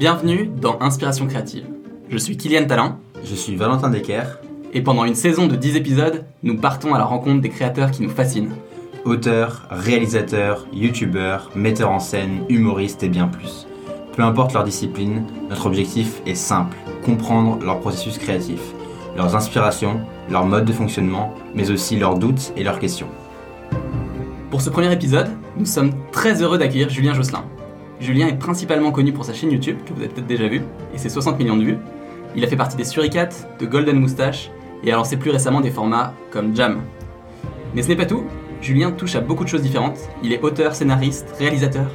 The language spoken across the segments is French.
Bienvenue dans Inspiration créative. Je suis Kylian Talent. Je suis Valentin Decker. Et pendant une saison de 10 épisodes, nous partons à la rencontre des créateurs qui nous fascinent. Auteurs, réalisateurs, youtubeurs, metteurs en scène, humoristes et bien plus. Peu importe leur discipline, notre objectif est simple, comprendre leur processus créatif, leurs inspirations, leur mode de fonctionnement, mais aussi leurs doutes et leurs questions. Pour ce premier épisode, nous sommes très heureux d'accueillir Julien Josselin. Julien est principalement connu pour sa chaîne YouTube, que vous avez peut-être déjà vue, et ses 60 millions de vues. Il a fait partie des Suricates, de Golden Moustache, et a lancé plus récemment des formats comme Jam. Mais ce n'est pas tout, Julien touche à beaucoup de choses différentes. Il est auteur, scénariste, réalisateur.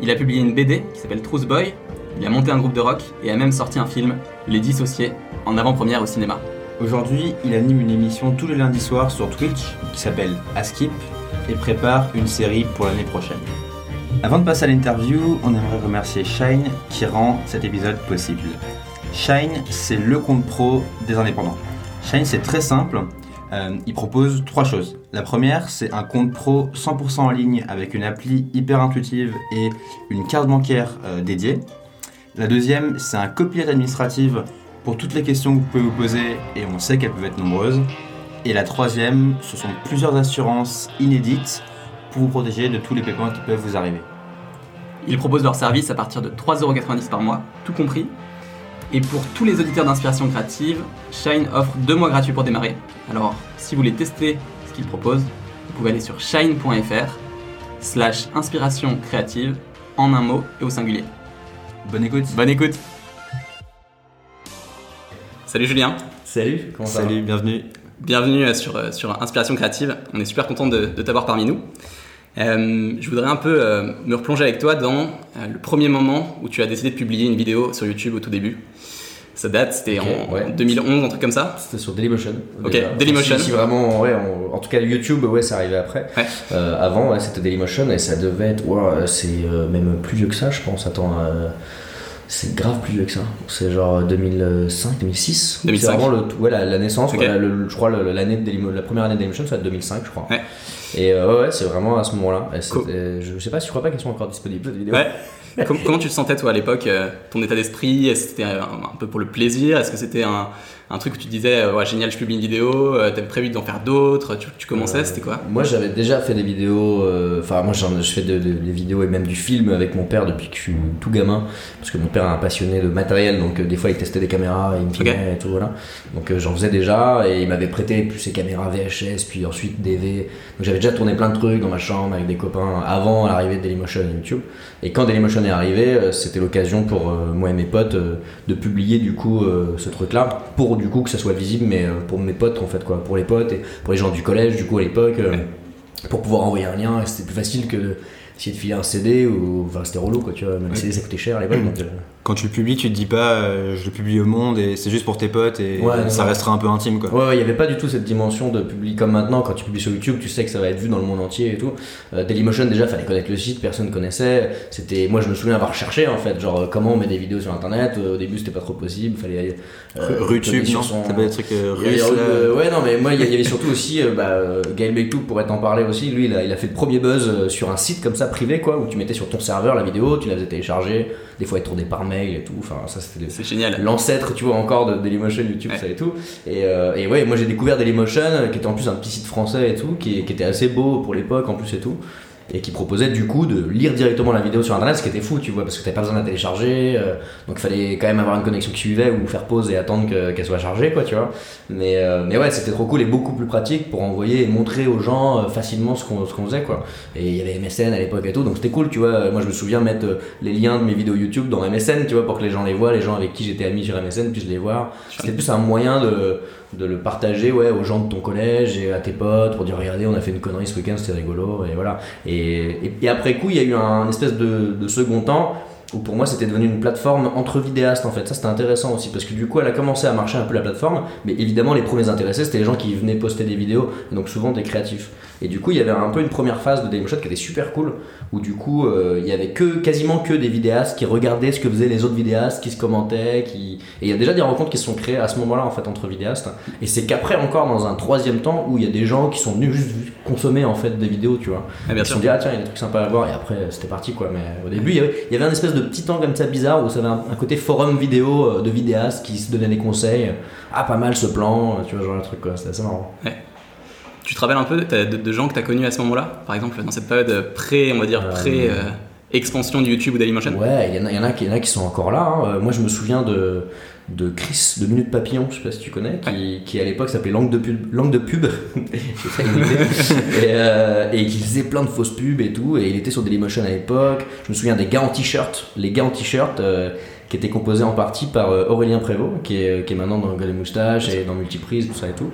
Il a publié une BD qui s'appelle Truth Boy, il a monté un groupe de rock et a même sorti un film, Les Dissociés, en avant-première au cinéma. Aujourd'hui, il anime une émission tous les lundis soirs sur Twitch qui s'appelle Askip et prépare une série pour l'année prochaine. Avant de passer à l'interview, on aimerait remercier Shine qui rend cet épisode possible. Shine, c'est le compte pro des indépendants. Shine, c'est très simple. Euh, il propose trois choses. La première, c'est un compte pro 100% en ligne avec une appli hyper intuitive et une carte bancaire euh, dédiée. La deuxième, c'est un copilote administratif pour toutes les questions que vous pouvez vous poser et on sait qu'elles peuvent être nombreuses. Et la troisième, ce sont plusieurs assurances inédites pour vous protéger de tous les paiements qui peuvent vous arriver. Ils proposent leur service à partir de 3,90€ par mois, tout compris. Et pour tous les auditeurs d'inspiration créative, Shine offre deux mois gratuits pour démarrer. Alors, si vous voulez tester ce qu'ils proposent, vous pouvez aller sur shine.fr slash inspiration créative en un mot et au singulier. Bonne écoute Bonne écoute Salut Julien Salut, comment ça Salut, bienvenue Bienvenue sur, sur Inspiration créative, on est super content de, de t'avoir parmi nous. Euh, je voudrais un peu euh, me replonger avec toi dans euh, le premier moment où tu as décidé de publier une vidéo sur YouTube au tout début. Ça date, c'était en 2011, un truc comme ça C'était sur Dailymotion. Ok, Dailymotion. Si, vraiment, ouais, en tout cas YouTube, ouais, ça arrivait après. avant, ouais, c'était Dailymotion et ça devait être, c'est même plus vieux que ça, je pense. Attends, c'est grave plus vieux que ça. C'est genre 2005, 2006. 2005. C'est vraiment le, ouais, la, naissance, je crois l'année de la première année de Dailymotion, c'est 2005, je crois. Ouais. Et euh, ouais, c'est vraiment à ce moment-là. Je sais pas, je crois pas qu'elles sont encore disponibles. Ouais. comment, tu te sentais toi à l'époque euh, Ton état d'esprit? Est-ce que c'était un, peu pour le plaisir? Est-ce que c'était un, un, truc où tu disais euh, ouais, génial, je publie une vidéo T'avais prévu d'en faire d'autres tu, tu, commençais C'était quoi Moi j'avais déjà fait des vidéos. Enfin, moi je fais des vidéos et même du film avec mon père depuis que je suis tout gamin. Parce que mon père est un passionné de matériel, donc des fois il testait des caméras, il me filmait et tout. Voilà. Donc j'en faisais déjà et il m'avait prêté plus ses caméras VHS, puis ensuite DV. Donc j'avais déjà tourné plein de trucs dans ma chambre avec des copains avant l'arrivée de Dailymotion et YouTube. Et quand Dailymotion est arrivé, euh, c'était l'occasion pour euh, moi et mes potes euh, de publier du coup ce truc-là pour du coup que ça soit visible, mais pour mes potes en fait quoi, pour les potes et pour les gens du collège du coup à l'époque, pour pouvoir envoyer un lien. C'était plus facile que essayer de filer un CD ou enfin c'était relou quoi tu vois même CD ça coûtait cher à l'époque quand tu le publies, tu te dis pas euh, je le publie au monde et c'est juste pour tes potes et ça restera un peu intime quoi. Ouais, il n'y avait pas du tout cette dimension de publier comme maintenant quand tu publies sur YouTube, tu sais que ça va être vu dans le monde entier et tout. Euh, Dailymotion déjà fallait connaître le site, personne connaissait. C'était moi je me souviens avoir cherché en fait, genre comment on met des vidéos sur internet. Au début c'était pas trop possible, fallait euh, Rutube non, son... ça des trucs russes. ouais non mais moi il y, avait surtout aussi bah, Gaël Bektouk pourrait t'en parler aussi. Lui il a, il a fait le premier buzz sur un site comme ça privé quoi où tu mettais sur ton serveur la vidéo, tu la faisais télécharger des fois être tourné par mail et tout. Enfin, ça c'était c'est génial. L'ancêtre, tu vois, encore de Dailymotion, YouTube, ça et tout. Et, euh, et ouais, moi j'ai découvert Dailymotion, qui était en plus un petit site français et tout, qui, qui était assez beau pour l'époque en plus et tout et qui proposait du coup de lire directement la vidéo sur internet, ce qui était fou, tu vois, parce que t'avais pas besoin de la télécharger, euh, donc il fallait quand même avoir une connexion qui suivait ou faire pause et attendre qu'elle soit chargée, quoi, tu vois. Mais, euh, mais ouais, c'était trop cool et beaucoup plus pratique pour envoyer et montrer aux gens euh, facilement ce qu'on faisait, quoi. Et il y avait MSN à l'époque et tout, donc c'était cool, tu vois. Moi je me souviens mettre les liens de mes vidéos YouTube dans MSN, tu vois, pour que les gens les voient, les gens avec qui j'étais ami sur MSN puissent les voir. C'était plus un moyen de de le partager ouais, aux gens de ton collège et à tes potes pour dire regardez on a fait une connerie ce week-end c'était rigolo et voilà et, après coup il y a eu un espèce de, de second temps où pour moi c'était devenu une plateforme entre vidéastes en fait. Ça c'était intéressant aussi parce que du coup elle a commencé à marcher un peu la plateforme, mais évidemment les premiers intéressés c'était les gens qui venaient poster des vidéos, donc souvent des créatifs. Et du coup il y avait un peu une première phase de Dailymotion qui était super cool, où du coup euh, il y avait que quasiment que des vidéastes qui regardaient ce que faisaient les autres vidéastes, qui se commentaient, qui et il y a déjà des rencontres qui se sont créées à ce moment-là en fait entre vidéastes. Et c'est qu'après encore dans un troisième temps où il y a des gens qui sont venus juste consommer en fait des vidéos, tu vois. Ah, bien ils se sont dit ah tiens il y a des trucs sympas à voir et après c'était parti quoi. Mais au début il y avait, il y avait un espèce de petits temps comme ça bizarres où ça avait un, un côté forum vidéo euh, de vidéastes qui se donnaient des conseils. Ah, pas mal ce plan, euh, tu vois, genre un truc quoi, c'était assez marrant. Tu te rappelles un peu de, de- de gens que tu as connus à ce moment-là? Par exemple, dans cette période pré, on va dire, Euh, pré euh, expansion du YouTube ou Dailymotion Ouais, il y, en a- il y, y en a qui sont encore là. hein. Euh, Moi, je me souviens de, de Chris de Minute Papillon, je sais pas si tu connais, qui, qui à l'époque s'appelait Langue de pub. Langue de pub. Et, euh, et qui faisait plein de fausses pubs et tout. Et il était sur Dailymotion à l'époque. Je me souviens des gars en t-shirt. Les gars en t-shirt. euh, qui étaient composés en partie par euh, Aurélien Prévost, qui est, qui est maintenant dans Gueule et Moustache et dans Multiprise, tout ça et tout.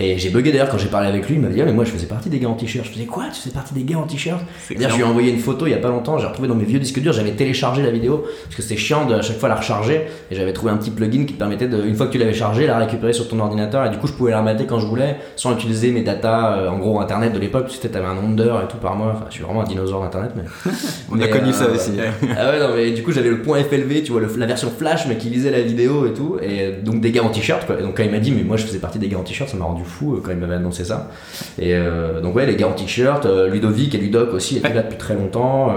Et j'ai bugué d'ailleurs quand j'ai parlé avec lui, il m'a dit ah, mais moi je faisais partie des gars en t-shirt. Je faisais quoi? Tu faisais partie des gars en t-shirt? C'est D'ailleurs, je lui ai envoyé une photo il y a pas longtemps, j'ai retrouvé dans mes vieux disques durs, j'avais téléchargé la vidéo parce que c'était chiant de à chaque fois la recharger et j'avais trouvé un petit plugin qui te permettait de, une fois que tu l'avais chargé, la récupérer sur ton ordinateur et du coup je pouvais la remater quand je voulais sans utiliser mes datas, euh, en gros internet de l'époque, tu sais, t'avais un nombre d'heures et tout par mois, enfin je suis vraiment un dinosaure d'internet mais. On a connu euh, ça aussi. ah ouais, non, mais du coup, j'avais le point FLV, tu vois, le- la version flash, mais qui lisait la vidéo et tout. Et donc, des gars en t-shirt, quoi. Et donc, quand il m'a dit, mais moi, je faisais partie des gars en t-shirt, ça m'a rendu fou euh, quand il m'avait annoncé ça. Et euh, donc, ouais, les gars en t-shirt, euh, Ludovic et Ludoc aussi étaient Ouais. là depuis très longtemps.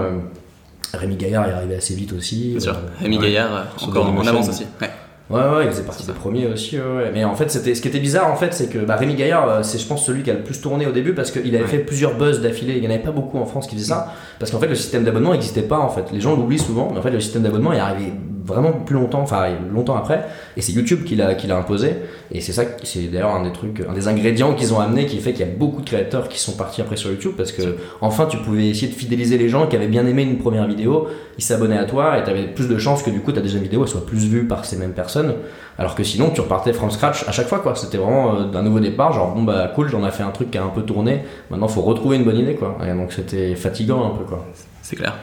Rémi Gaillard est arrivé assez vite aussi. Bien sûr. Rémi ouais. Gaillard, encore en avance aussi. Ouais. Ouais, ouais, il faisait partie des premiers aussi. ouais. Mais en fait, c'était ce qui était bizarre, en fait, c'est que bah, Rémi Gaillard, c'est je pense celui qui a le plus tourné au début parce qu'il avait Ouais. fait plusieurs buzz d'affilée. Il n'y en avait pas beaucoup en France qui faisaient ça parce qu'en fait, le système d'abonnement n'existait pas. En fait, les gens l'oublient souvent, mais en fait, le système d'abonnement est arrivé vraiment plus longtemps, enfin longtemps après, et c'est YouTube qui l'a qui l'a imposé. Et c'est ça, c'est d'ailleurs un des trucs, un des ingrédients qu'ils ont amené qui fait qu'il y a beaucoup de créateurs qui sont partis après sur YouTube parce que enfin, tu pouvais essayer de fidéliser les gens qui avaient bien aimé une première vidéo, ils s'abonnaient à toi et tu avais plus de chances que du coup ta deuxième vidéo soit plus vue par ces mêmes personnes. Alors que sinon, tu repartais from scratch à chaque fois, quoi. C'était vraiment euh, d'un nouveau départ, genre bon bah cool, j'en ai fait un truc qui a un peu tourné. Maintenant, faut retrouver une bonne idée, quoi. Et donc c'était fatigant un peu, quoi. C'est clair.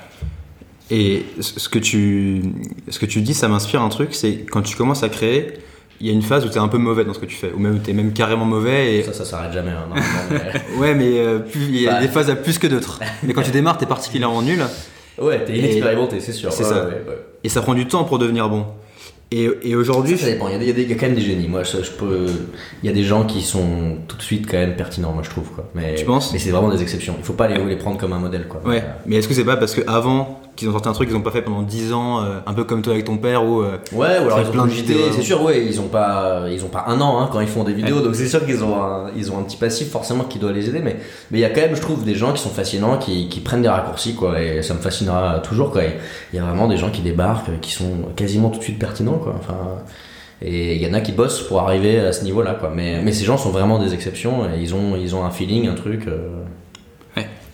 Et ce que tu, ce que tu dis, ça m'inspire un truc, c'est quand tu commences à créer, il y a une phase où tu es un peu mauvais dans ce que tu fais, ou même tu es même carrément mauvais. Et... Ça, ça s'arrête jamais. hein, mais- Ouais, mais euh, il y a Bah. des phases à plus que d'autres. mais quand tu démarres, tu es particulièrement nul, ouais, t'es inexpérimenté, c'est sûr. c'est Ouais, ça. ouais, ouais. et ça prend du temps pour devenir bon. Et, et aujourd'hui, Ça dépend, il y, a des- il y a des- quand même des génies. Moi, je, je peux. Il y a des gens qui sont tout de suite quand même pertinents, moi, je trouve, quoi. Mais, Tu penses? Mais c'est vraiment des exceptions. Il faut pas les, les prendre comme un modèle, quoi. Ouais, mais est-ce que c'est pas parce qu'avant qu'ils ont sorti un truc qu'ils ont pas fait pendant 10 ans, euh, un peu comme toi avec ton père, ou euh, Ouais, ou alors ils ont plein de vidéos. C'est sûr, ouais, ils ont pas, ils ont pas un an hein, quand ils font des vidéos, donc c'est sûr qu'ils ont, un, ils ont un petit passif forcément qui doit les aider, mais mais il y a quand même, je trouve, des gens qui sont fascinants, qui, qui prennent des raccourcis, quoi, et ça me fascinera toujours, quoi. Il y a vraiment des gens qui débarquent, qui sont quasiment tout de suite pertinents, quoi. Enfin, et il y en a qui bossent pour arriver à ce niveau-là, quoi. Mais mais ces gens sont vraiment des exceptions, et ils ont, ils ont un feeling, un truc. euh,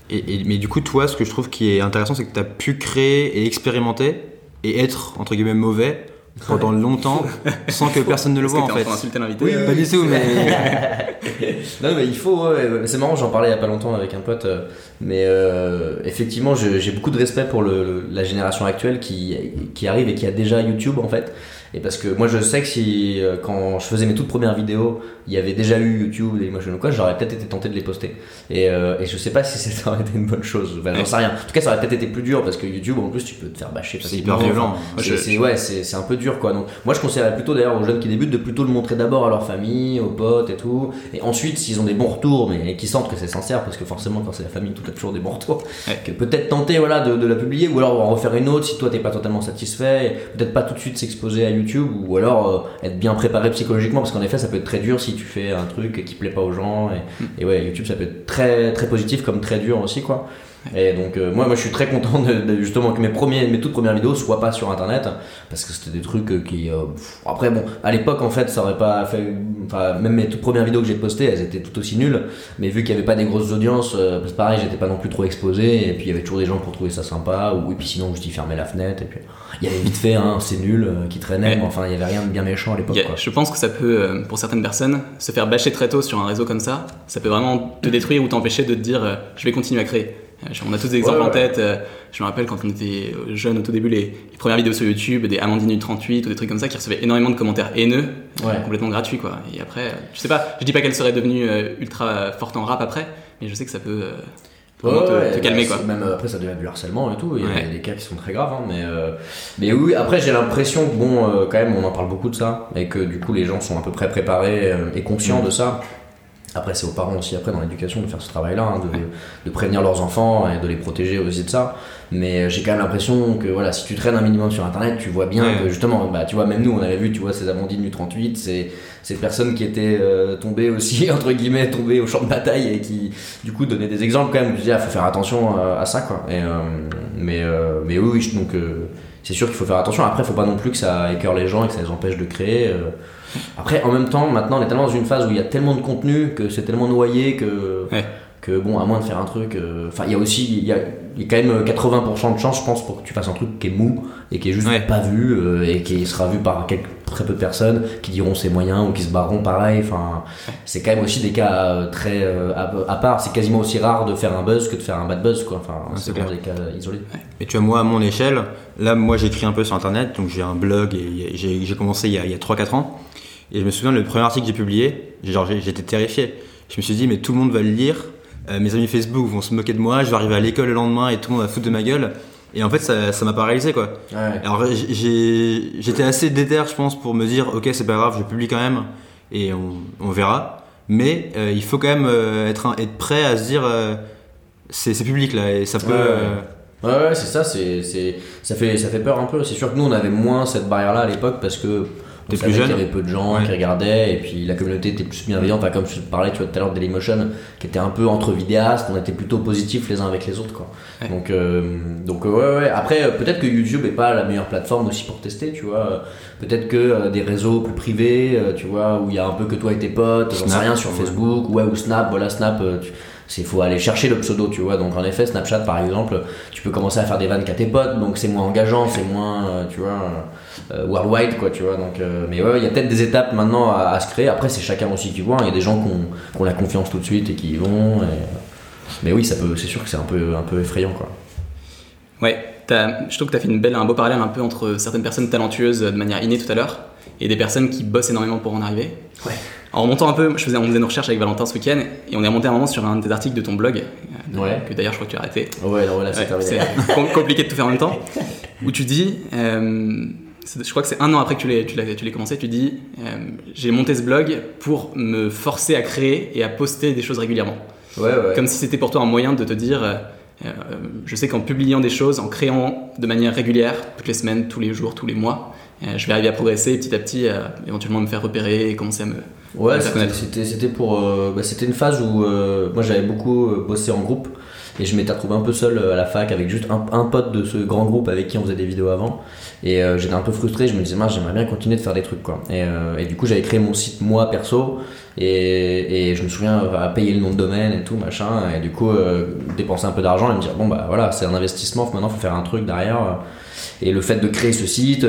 et, et- mais du coup, toi, ce que je trouve qui est intéressant, c'est que tu as pu créer et expérimenter et être entre guillemets mauvais pendant longtemps sans que personne ne le voit en fait. train d'insulter l'invité Oui, pas du tout, mais Non mais il faut, ouais, c'est marrant, j'en parlais il y a pas longtemps avec un pote, euh, mais euh, effectivement j'ai beaucoup de respect pour le, le- la génération actuelle qui, qui arrive et qui a déjà YouTube en fait. Et parce que moi je sais que si euh, quand je faisais mes toutes premières vidéos, il y avait déjà eu YouTube, Dailymotion ou quoi, j'aurais peut-être été tenté de les poster. Et, euh, et je sais pas si ça aurait été une bonne chose, enfin, j'en sais rien. En tout cas ça aurait peut-être été plus dur parce que YouTube en plus tu peux te faire bâcher c'est hyper violent. C'est- je- c'est- ouais, c'est un peu dur quoi. Donc, moi je conseillerais plutôt d'ailleurs aux jeunes qui débutent de plutôt le montrer d'abord à leur famille, aux potes et tout. Et ensuite, s'ils ont des bons retours, mais qui sentent que c'est sincère, parce que forcément quand c'est la famille, tout a toujours des bons retours, Ouais. que peut-être tenter voilà, de, de la publier ou alors en refaire une autre si toi t'es pas totalement satisfait. Peut-être pas tout de suite s'exposer à YouTube ou alors euh, être bien préparé psychologiquement parce qu'en effet ça peut être très dur si tu fais un truc qui plaît pas aux gens. Et, et ouais, YouTube ça peut être très, très positif comme très dur aussi quoi. Et donc euh, moi, moi je suis très content de, de- justement que mes, premiers, mes toutes premières vidéos soient pas sur internet parce que c'était des trucs euh, qui euh, pff, après bon à l'époque en fait ça aurait pas fait enfin même mes toutes premières vidéos que j'ai postées elles étaient tout aussi nulles mais vu qu'il y avait pas des grosses audiences euh, c'est pareil j'étais pas non plus trop exposé et puis il y avait toujours des gens pour trouver ça sympa ou et puis sinon je dis fermer la fenêtre et puis il y avait vite fait hein, c'est nul qui traînait mais enfin il y avait rien de bien méchant à l'époque je pense que ça peut, pour certaines personnes, se faire bâcher très tôt sur un réseau comme ça. Ça peut vraiment te détruire ou t'empêcher de te dire je vais continuer à créer. Euh, On a tous des exemples Ouais, ouais. en tête. euh, Je me rappelle quand on était euh, jeunes au tout début, les, les premières vidéos sur YouTube, des Amandine U38 ou des trucs comme ça qui recevaient énormément de commentaires haineux, Ouais. complètement gratuits quoi. Et après, je sais pas, je dis pas qu'elle serait devenue ultra forte en rap après, mais je sais que ça peut euh, vraiment te- calmer bah, quoi. Même après, ça devient du harcèlement et tout. Il y a des cas qui sont très graves, hein, mais euh, mais oui. Après, j'ai l'impression que bon, euh, quand même, on en parle beaucoup de ça et que du coup, les gens sont à peu près préparés et conscients Mm. de ça. Après, c'est aux parents aussi, après, dans l'éducation, de faire ce travail-là, hein, de, de, prévenir leurs enfants et de les protéger aussi de ça. Mais euh, j'ai quand même l'impression que, voilà, si tu traînes un minimum sur Internet, tu vois bien que, justement, bah, tu vois, même nous, on avait vu, tu vois, ces Amandines du 38, ces, ces personnes qui étaient euh, tombées aussi, entre guillemets, tombées au champ de bataille et qui, du coup, donnaient des exemples quand même. Je disais, il faut faire attention à, ça, quoi. Et, mais, mais oui, donc, c'est sûr qu'il faut faire attention. Après, il faut pas non plus que ça écœure les gens et que ça les empêche de créer. Après, en même temps, maintenant, on est tellement dans une phase où il y a tellement de contenu que c'est tellement noyé que. Que bon, à moins de faire un truc. euh, Enfin, il y a aussi. Il y a, y a quand même 80% de chance, je pense, pour que tu fasses un truc qui est mou et qui est juste Ouais. pas vu euh, et qui sera vu par quelques, très peu de personnes qui diront ses moyens ou qui se barreront pareil. Enfin, c'est quand même aussi des cas euh, très euh, à, à part. C'est quasiment aussi rare de faire un buzz que de faire un bad buzz, quoi. Enfin, c'est c'est vraiment des cas isolés. Mais tu vois, moi, à mon échelle, là, moi, j'écris un peu sur Internet, donc j'ai un blog et j'ai commencé il y a, il y a 3-4 ans. Et je me souviens, le premier article que j'ai publié, j'étais terrifié. Je me suis dit, mais tout le monde va le lire, euh, mes amis Facebook vont se moquer de moi, je vais arriver à l'école le lendemain et tout le monde va foutre de ma gueule. Et en fait, ça m'a pas réalisé, quoi. Ouais. Alors, j'étais assez déter, je pense, pour me dire, ok, c'est pas grave, je publie quand même et on, on verra. Mais euh, il faut quand même euh, être, un- être prêt à se dire, c'est public là, et ça peut. Ouais, ouais. Ouais, ouais, c'est ça, c'est, ça, fait, ça fait peur un peu. C'est sûr que nous, on avait moins cette barrière-là à l'époque parce que T'es plus jeune. qu'il y avait peu de gens Ouais. qui regardaient et puis la communauté était plus bienveillante. Enfin, comme je te parlais tu vois, tout à l'heure de Dailymotion, qui était un peu entre vidéastes, on était plutôt positifs les uns avec les autres. Quoi. Ouais. Donc, euh, donc ouais, ouais. Après, euh, peut-être que YouTube est pas la meilleure plateforme aussi pour tester, tu vois. Peut-être que euh, des réseaux plus privés, euh, tu vois, où il y a un peu que toi et tes potes, j'en sais rien, sur. Facebook, ouais, ou Snap, voilà, Snap, tu- c'est faut aller chercher le pseudo, tu vois. Donc en effet, Snapchat par exemple, tu peux commencer à faire des vannes qu'à tes potes, donc c'est moins engageant, c'est moins, tu vois, worldwide, quoi, tu vois. Donc, euh, mais ouais, il y a peut-être des étapes maintenant à, à se créer. Après, c'est chacun aussi qui voit. hein. Il y a des gens qui ont, qui ont la confiance tout de suite et qui y vont. et- Mais oui, ça peut, c'est sûr que c'est un peu, un peu effrayant, quoi. Ouais, je trouve que tu as fait une belle, un beau parallèle un peu entre certaines personnes talentueuses de manière innée tout à l'heure et des personnes qui bossent énormément pour en arriver. Ouais. En remontant un peu, je faisais, on faisait nos recherches avec Valentin ce week-end et on est remonté un moment sur un des articles de ton blog, euh, Ouais. que d'ailleurs je crois que tu as arrêté. Ouais, non, là, c'est Ouais, terminé. c'est com- compliqué de tout faire en même temps. Où tu dis, euh, je crois que c'est un an après que tu l'as, tu l'aies commencé, tu dis, euh, j'ai monté ce blog pour me forcer à créer et à poster des choses régulièrement. Ouais, ouais. Comme si c'était pour toi un moyen de te dire, euh, euh, je sais qu'en publiant des choses, en créant de manière régulière, toutes les semaines, tous les jours, tous les mois, euh, je vais arriver à progresser et petit à petit, éventuellement me faire repérer et commencer à me... Ouais, à c'était- c'était c'était pour bah, c'était une phase où moi j'avais beaucoup bossé en groupe et je m'étais retrouvé un peu seul à la fac avec juste un, un pote de ce grand groupe avec qui on faisait des vidéos avant et euh, j'étais un peu frustré je me disais mince j'aimerais bien continuer de faire des trucs quoi. Et, euh, et du coup j'avais créé mon site moi perso et, et je me souviens euh, à payer le nom de domaine et tout machin et du coup dépenser un peu d'argent et me dire bon bah voilà c'est un investissement maintenant faut faire un truc derrière et le fait de créer ce site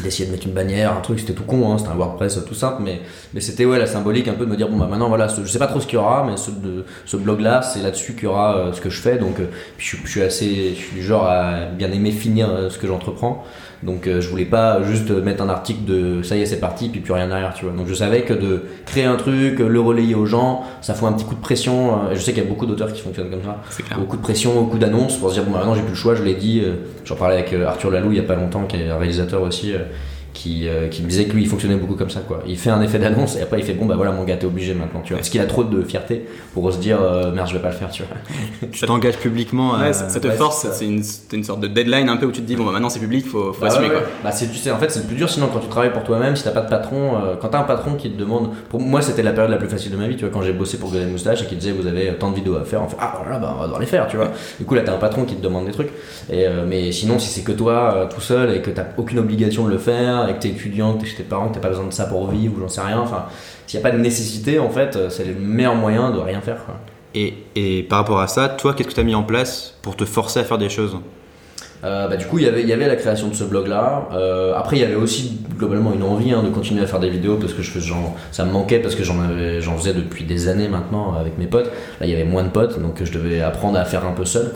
d'essayer de mettre une bannière, un truc, c'était tout con, hein, c'était un WordPress tout simple, mais, mais c'était ouais, la symbolique un peu de me dire, bon bah maintenant voilà, ce- je sais pas trop ce qu'il y aura, mais ce, de, ce blog-là, c'est là-dessus qu'il y aura euh, ce que je fais, donc euh, je, suis- je suis assez, je suis du genre à bien aimer finir euh, ce que j'entreprends, donc euh, je voulais pas juste mettre un article de ça y est c'est parti, puis plus rien derrière, tu vois, donc je savais que de créer un truc, le relayer aux gens, ça fout un petit coup de pression, euh, et je sais qu'il y a beaucoup d'auteurs qui fonctionnent comme ça, beaucoup de pression, beaucoup d'annonces pour se dire bon bah, maintenant j'ai plus le choix, je l'ai dit. euh, J'en parlais avec euh, Arthur Lalou il y a pas longtemps, qui est un réalisateur aussi, euh, qui, euh, qui me disait que lui il fonctionnait beaucoup comme ça quoi. Il fait un effet d'annonce et après il fait bon bah voilà mon gars t'es obligé maintenant tu vois. Parce qu'il a trop de fierté pour se dire euh, merde je vais pas le faire tu vois. tu t'engages publiquement ça, ça te ouais, force, c'est une, c'est une sorte de deadline un peu où tu te dis, bon bah maintenant c'est public, faut, faut Bah, assumer ouais, quoi. Bah, c'est, tu sais, en fait, c'est le plus dur sinon quand tu travailles pour toi-même, si t'as pas de patron, euh, quand t'as un patron qui te demande. Pour moi, c'était la période la plus facile de ma vie, tu vois, quand j'ai bossé pour Golden Moustache et qui disait vous avez tant de vidéos à faire, on fait ah voilà, bah on va devoir les faire, tu vois. Du coup, là, t'as un patron qui te demande des trucs. Et, euh, mais sinon, si c'est que toi euh, tout seul et que t'as aucune obligation de le faire que t'es étudiant, que t'es chez tes parents, t'as pas besoin de ça pour vivre ou j'en sais rien, enfin, s'il y a pas de nécessité, en fait, euh, c'est le meilleur moyen de rien faire, quoi. Et, et par rapport à ça, toi, qu'est-ce que tu as mis en place pour te forcer à faire des choses? Euh, bah, du coup, il y avait- il y avait la création de ce blog-là. Euh, après, il y avait aussi globalement une envie hein, de continuer à faire des vidéos parce que je fais, genre, ça me manquait parce que j'en faisais depuis des années maintenant avec mes potes. Là, il y avait moins de potes, donc je devais apprendre à faire un peu seul.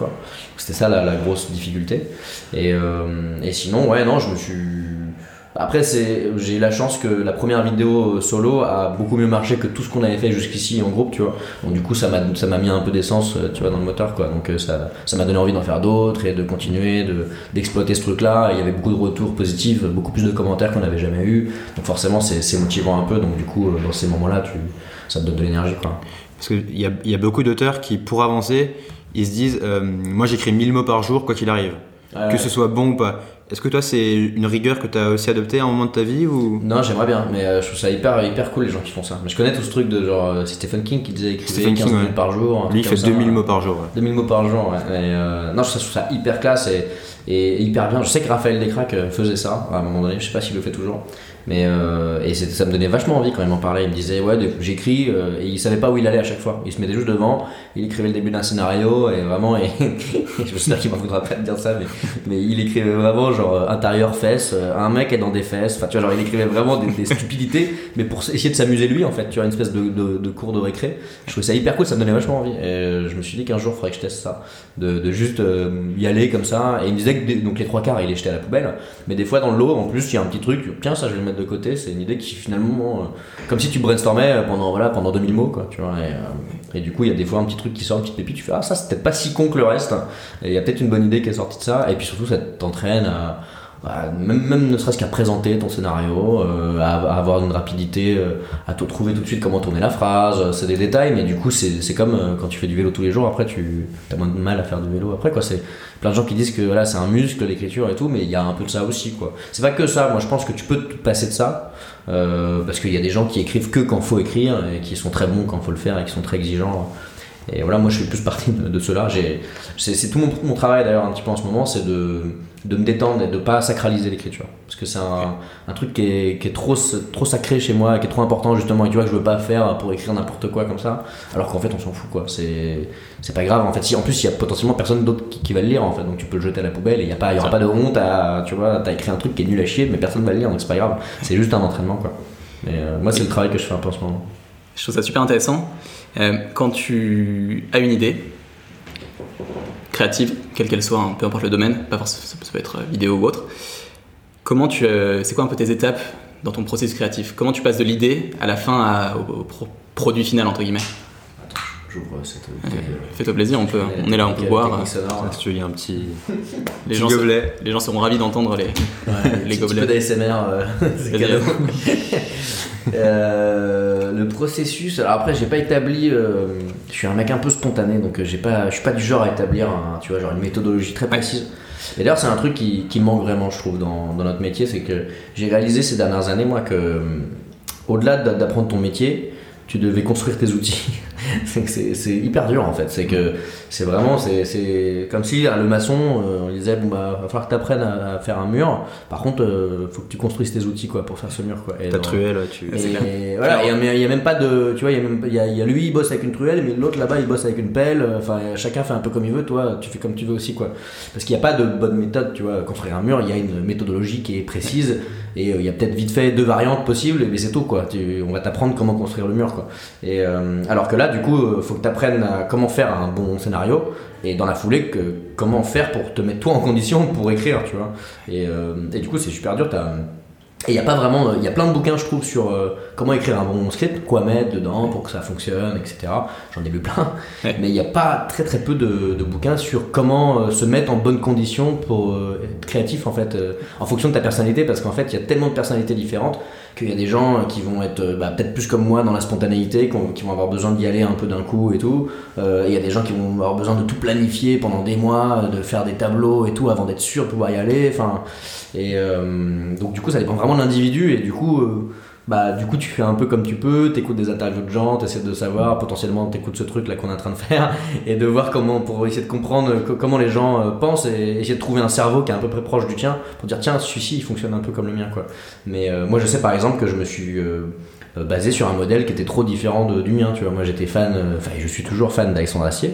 C'était ça la, la grosse difficulté. Et, euh, et sinon, ouais, non, je me suis. Après, c'est, j'ai eu la chance que la première vidéo solo a beaucoup mieux marché que tout ce qu'on avait fait jusqu'ici en groupe, tu vois. Donc du coup, ça m'a, mis un peu d'essence, euh, tu vois, dans le moteur, quoi. Donc euh, ça, ça m'a donné envie d'en faire d'autres et de continuer, de, d'exploiter ce truc-là. Il y avait beaucoup de retours positifs, beaucoup plus de commentaires qu'on n'avait jamais eu. Donc forcément, c'est, motivant un peu. Donc du coup, euh, dans ces moments-là, ça te donne de l'énergie, quoi. Parce qu'il y a, y a beaucoup d'auteurs qui, pour avancer, ils se disent euh, Moi j'écris 1000 mots par jour, quoi qu'il arrive. Ouais. Que ce soit bon ou pas. Est-ce que toi, c'est une rigueur que tu as aussi adoptée à un moment de ta vie ou... Non, j'aimerais bien, mais euh, je trouve ça hyper, hyper cool les gens qui font ça. Mais je connais tout ce truc de genre, euh, c'est Stephen King qui disait Stephen 15 King, minutes ouais. par jour. Lui, il fait comme ça, 2000 ouais. mots par jour. ouais. 2000 mots par jour, ouais. Et, euh, non, je trouve ça hyper classe et, et hyper bien. Je sais que Raphaël Descraques euh, faisait ça à un moment donné, je sais pas s'il le fait toujours. Mais euh, et ça me donnait vachement envie quand il m'en parlait. Il me disait, ouais, j'écris, euh, et il savait pas où il allait à chaque fois. Il se mettait juste devant, il écrivait le début d'un scénario, et vraiment, et, j'espère qu'il m'en voudra pas de dire ça, mais, mais il écrivait vraiment genre euh, intérieur fesses, euh, un mec est dans des fesses, enfin tu vois, genre il écrivait vraiment des, des stupidités, mais pour essayer de s'amuser lui en fait, tu vois, une espèce de, de, de cours de récré. Je trouvais ça hyper cool, ça me donnait vachement envie. Et euh, je me suis dit qu'un jour, il faudrait que je teste ça, de, de juste euh, y aller comme ça. Et il me disait que donc les trois quarts, il les jetait à la poubelle, mais des fois dans le en plus, il y a un petit truc, tiens, ça je vais le mettre de côté, c'est une idée qui finalement, euh, comme si tu brainstormais pendant, voilà, pendant 2000 mots, quoi, tu vois. Et, euh, et du coup, il y a des fois un petit truc qui sort, une petite pépite, tu fais, ah, ça c'est peut-être pas si con que le reste. Et il y a peut-être une bonne idée qui est sortie de ça. Et puis surtout, ça t'entraîne à. À- même, ne serait-ce qu'à présenter ton scénario, euh, à, avoir une rapidité, euh, à te trouver tout de suite comment tourner la phrase, euh, c'est des détails, mais du coup c'est comme quand tu fais du vélo tous les jours, après tu as moins de mal à faire du vélo après quoi. C'est plein de gens qui disent que voilà, c'est un muscle l'écriture et tout, mais il y a un peu de ça aussi quoi. C'est pas que ça, moi je pense que tu peux te passer de ça, parce qu'il y a des gens qui écrivent que quand faut écrire et qui sont très bons quand faut le faire et qui sont très exigeants. Et voilà, moi je fais plus partie de, de. J'ai- C'est tout mon travail d'ailleurs un petit peu en ce moment, c'est de, de me détendre et de pas sacraliser l'écriture. Parce que c'est un, un truc qui est, qui est trop, trop sacré chez moi, qui est trop important justement, et tu vois que je veux pas faire pour écrire n'importe quoi comme ça, alors qu'en fait on s'en fout quoi. C'est c'est pas grave en fait. Si, en plus il y a potentiellement personne d'autre qui, qui va le lire en fait, donc tu peux le jeter à la poubelle et il y, a pas- il y aura Ça. pas de honte à, tu vois, t'as écrit un truc qui est nul à chier, mais personne va le lire donc c'est pas grave. C'est juste un entraînement quoi. Mais euh, moi c'est le travail que je fais un peu en ce moment. Je trouve ça super intéressant. Euh, quand tu as une idée créative, quelle qu'elle soit, hein, peu importe le domaine, pas forcément, ça peut- être vidéo ou autre, comment tu, euh, c'est quoi un peu tes étapes dans ton processus créatif? Comment tu passes de l'idée à la fin au, au pro- produit final entre guillemets? J'ouvre cette. Fais-toi plaisir, on peut, on est là, on peut boire. Si tu veux, il y a un petit, Les gens, se- gobelet. les gens seront ravis d'entendre les, les Un petit peu gobelets. d'ASMR, euh, c'est cadeau. Euh, le processus, alors après j'ai pas établi, euh, je suis un mec un peu spontané donc j'ai pas, je suis pas du genre à établir un, tu vois, genre une méthodologie très précise. Et d'ailleurs c'est un truc qui, qui manque vraiment je trouve dans, dans notre métier, c'est que j'ai réalisé ces dernières années moi que au-delà d'a- d'apprendre ton métier, tu devais construire tes outils. C'est hyper dur en fait. C'est que c'est vraiment, c'est- comme si à le maçon, euh, on lui disait bon bah va falloir que tu apprennes à, à faire un mur. Par contre, euh, faut que tu construises tes outils quoi pour faire ce mur quoi. Et Ta truelle, tu. et voilà, il n'y a même pas de. Tu vois, il y, a même- il y a, il y a lui, il bosse avec une truelle, mais l'autre là-bas, il bosse avec une pelle. Enfin, chacun fait un peu comme il veut, toi, tu fais comme tu veux aussi, quoi. Parce qu'il n'y a pas de bonne méthode, tu vois. Construire un mur, il y a une méthodologie qui est précise, et euh, il y a peut-être vite fait deux variantes possibles, mais c'est tout, quoi. Tu- on va t'apprendre comment construire le mur, quoi. Et euh, alors que là, du coup, il faut que tu apprennes comment faire un bon scénario, et dans la foulée, que, comment faire pour te mettre toi en condition pour écrire, tu vois. Et, euh, et du coup, c'est super dur, t'as. Et il y a pas vraiment, il y a plein de bouquins je trouve sur euh, comment écrire un bon script, quoi mettre dedans pour que ça fonctionne, etc. J'en ai lu plein, Ouais. mais il n'y a pas très très peu de, de bouquins sur comment euh, se mettre en bonne condition pour euh, être créatif en fait, euh, en fonction de ta personnalité, parce qu'en fait il y a tellement de personnalités différentes qu'il y a des gens euh, qui vont être euh, bah, peut-être plus comme moi dans la spontanéité, qui, ont- qui vont avoir besoin d'y aller un peu d'un coup et tout. Euh, il y a des gens qui vont avoir besoin de tout planifier pendant des mois, de faire des tableaux et tout avant d'être sûr de pouvoir y aller. Enfin, et donc du coup ça dépend vraiment de l'individu et du coup bah du coup tu fais un peu comme tu peux, t'écoutes des interviews de gens, t'essaies de savoir, potentiellement t'écoutes ce truc là qu'on est en train de faire et de voir comment pour essayer de comprendre co- comment les gens euh, pensent et essayer de trouver un cerveau qui est à peu près proche du tien pour dire tiens celui-ci il fonctionne un peu comme le mien quoi. Mais euh, moi je sais par exemple que je me suis euh, euh, basé sur un modèle qui était trop différent de- du mien tu vois moi j'étais fan euh, enfin je suis toujours fan d'Alexandre Assier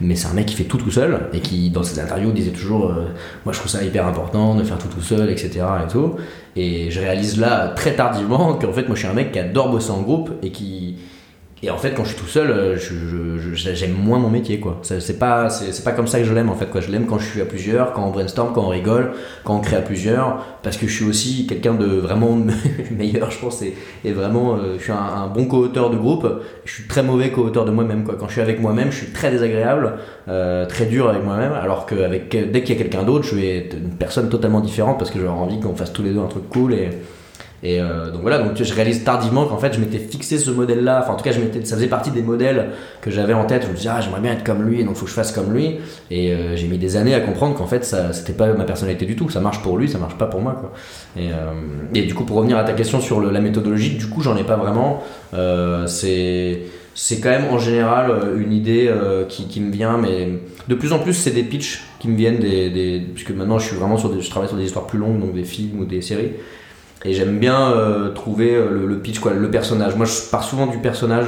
mais c'est un mec qui fait tout tout seul et qui dans ses interviews disait toujours euh, moi je trouve ça hyper important de faire tout tout seul etc et tout et je réalise là très tardivement qu'en fait moi je suis un mec qui adore bosser en groupe et qui Et en fait, quand je suis tout seul, euh, j'aime moins mon métier, quoi. C'est pas, c'est pas comme ça que je l'aime, en fait, quoi. Je l'aime quand je suis à plusieurs, quand on brainstorm, quand on rigole, quand on crée à plusieurs, parce que je suis aussi quelqu'un de vraiment meilleur, je pense, et, vraiment, euh, je suis un, bon co-auteur de groupe. Je suis très mauvais co-auteur de moi-même, quoi. Quand je suis avec moi-même, je suis très désagréable, euh, très dur avec moi-même, alors que avec, dès qu'il y a quelqu'un d'autre, je vais être une personne totalement différente parce que j'aurais envie qu'on fasse tous les deux un truc cool et. Et euh, donc voilà, donc je réalise tardivement qu'en fait je m'étais fixé ce modèle-là, enfin en tout cas ça faisait partie des modèles que j'avais en tête. Je me disais ah j'aimerais bien être comme lui, et donc faut que je fasse comme lui. Et euh, j'ai mis des années à comprendre qu'en fait ça c'était pas ma personnalité du tout. Ça marche pour lui, ça marche pas pour moi quoi. Et, euh, du coup pour revenir à ta question sur la méthodologie, du coup j'en ai pas vraiment. C'est c'est quand même en général une idée qui, me vient, mais de plus en plus c'est des pitchs qui me viennent puisque maintenant je suis vraiment sur je travaille sur des histoires plus longues, donc des films ou des séries. Et j'aime bien euh, trouver euh, le, le pitch, quoi, le personnage. Moi, je pars souvent du personnage.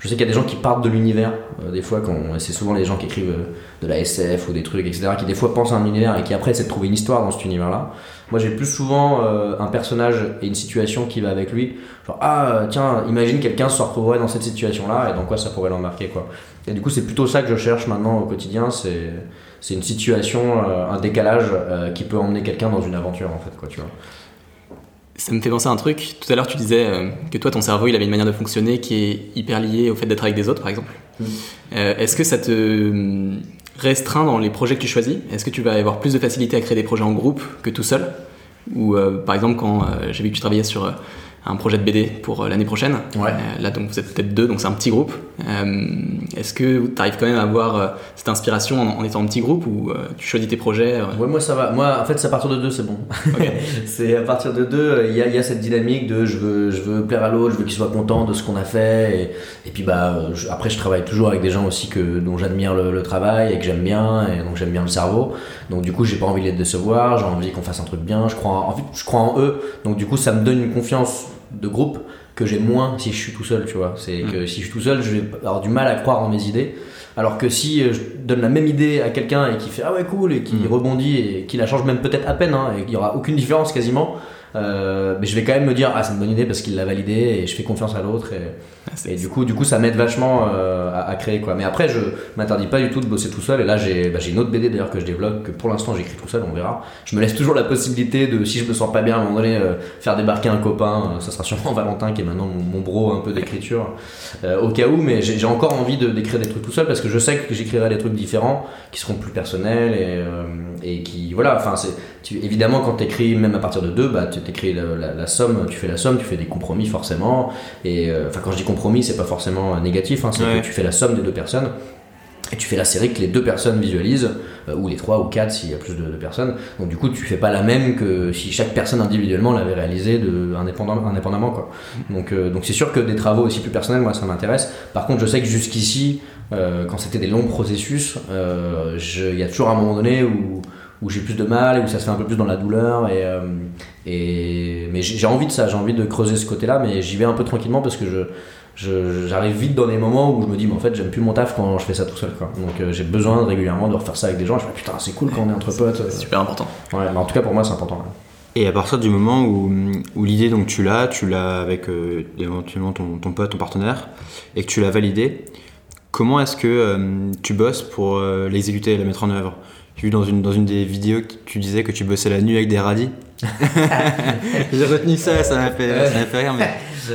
Je sais qu'il y a des gens qui partent de l'univers. euh, des fois, quand c'est souvent les gens qui écrivent euh, de la SF ou des trucs, etc., qui des fois pensent à un univers et qui après essaient de trouver une histoire dans cet univers-là. Moi, j'ai plus souvent euh, un personnage et une situation qui va avec lui. Genre, ah, euh, tiens, imagine quelqu'un se retrouverait dans cette situation-là et dans quoi ça pourrait l'embarquer, quoi. Et du coup, c'est plutôt ça que je cherche maintenant au quotidien. C'est c'est une situation, euh, un décalage euh, qui peut emmener quelqu'un dans une aventure, en fait, quoi, tu vois. Ça me fait penser à un truc. Tout à l'heure, tu disais euh, que toi, ton cerveau, il avait une manière de fonctionner qui est hyper liée au fait d'être avec des autres, par exemple. Mm. Euh, Est-ce que ça te hum, restreint dans les projets que tu choisis? Est-ce que tu vas avoir plus de facilité à créer des projets en groupe que tout seul? Ou euh, par exemple, quand euh, j'ai vu que tu travaillais sur euh, un projet de BD pour euh, l'année prochaine, Ouais. euh, là donc vous êtes peut-être deux, donc c'est un petit groupe. Euh, Est-ce que tu arrives quand même à avoir euh, cette inspiration en, en étant un petit groupe ou tu choisis tes projets moi ça va. Moi, en fait, c'est à partir de deux, c'est bon. C'est à partir de deux, il y a, il y a cette dynamique de je veux, je veux plaire à l'autre, je veux qu'il soit content de ce qu'on a fait. Et, et puis, bah, je- après, je travaille toujours avec des gens aussi que, dont j'admire le, le travail et que j'aime bien, et donc j'aime bien le cerveau. Donc, du coup, j'ai pas envie de les décevoir, j'ai envie qu'on fasse un truc bien. Je crois, en, en fait, je crois en eux. Donc, du coup, ça me donne une confiance de groupe que j'ai moins si je suis tout seul, tu vois. C'est que si je suis tout seul, je vais avoir du mal à croire en mes idées. Alors que si euh, je donne la même idée à quelqu'un et qui fait ah ouais cool et qui Mm. rebondit et qui la change même peut-être à peine hein, et qu'il y aura aucune différence quasiment, euh, mais je vais quand même me dire ah c'est une bonne idée parce qu'il l'a validé et je fais confiance à l'autre et, Ah, et du coup du coup ça m'aide vachement euh, à, à créer quoi. Mais après je m'interdis pas du tout de bosser tout seul. Et là j'ai bah, une autre BD d'ailleurs que je développe que pour l'instant j'écris tout seul on verra. Je me laisse toujours la possibilité de si je me sens pas bien à un moment donné euh, faire débarquer un copain, euh, ça sera sûrement Valentin qui est maintenant mon, mon bro un peu d'écriture euh, au cas où. Mais j'ai encore envie de d'écrire des trucs tout seul parce que je sais que j'écrirai des trucs différents qui seront plus personnels et, et qui voilà enfin c'est évidemment quand tu écris même à partir de deux bah tu écris la, la- la somme tu fais la somme tu fais des compromis forcément. Et enfin quand je dis compromis c'est pas forcément euh, négatif hein, c'est Ouais. que tu fais la somme des deux personnes et tu fais la série que les deux personnes visualisent, euh, ou les trois ou quatre s'il y a plus de, personnes. Donc du coup, tu fais pas la même que si chaque personne individuellement l'avait réalisée de, indépendant- indépendamment. Quoi. Donc euh, donc c'est sûr que des travaux aussi plus personnels, moi ça m'intéresse. Par contre, je sais que jusqu'ici, euh, quand c'était des longs processus, il y a toujours un moment donné où où j'ai plus de mal et où ça se fait un peu plus dans la douleur et, euh, et mais j'ai envie de ça j'ai envie de creuser ce côté là mais j'y vais un peu tranquillement parce que je- j'arrive vite dans des moments où je me dis mais en fait j'aime plus mon taf quand je fais ça tout seul quoi donc euh, j'ai besoin de, régulièrement de refaire ça avec des gens je me dis putain c'est cool quand on est entre potes c'est super important. ouais mais en tout cas pour moi c'est important ouais. Et à partir du moment où, où l'idée, donc tu l'as, tu l'as avec euh, éventuellement ton, ton pote, ton partenaire, et que tu l'as validé, comment est-ce que euh, tu bosses pour euh, l'exécuter et la mettre en œuvre? J'ai vu dans une, dans une des vidéos que tu disais que tu bossais la nuit avec des radis. J'ai retenu ça, ça m'a fait, ça m'a fait rire, mais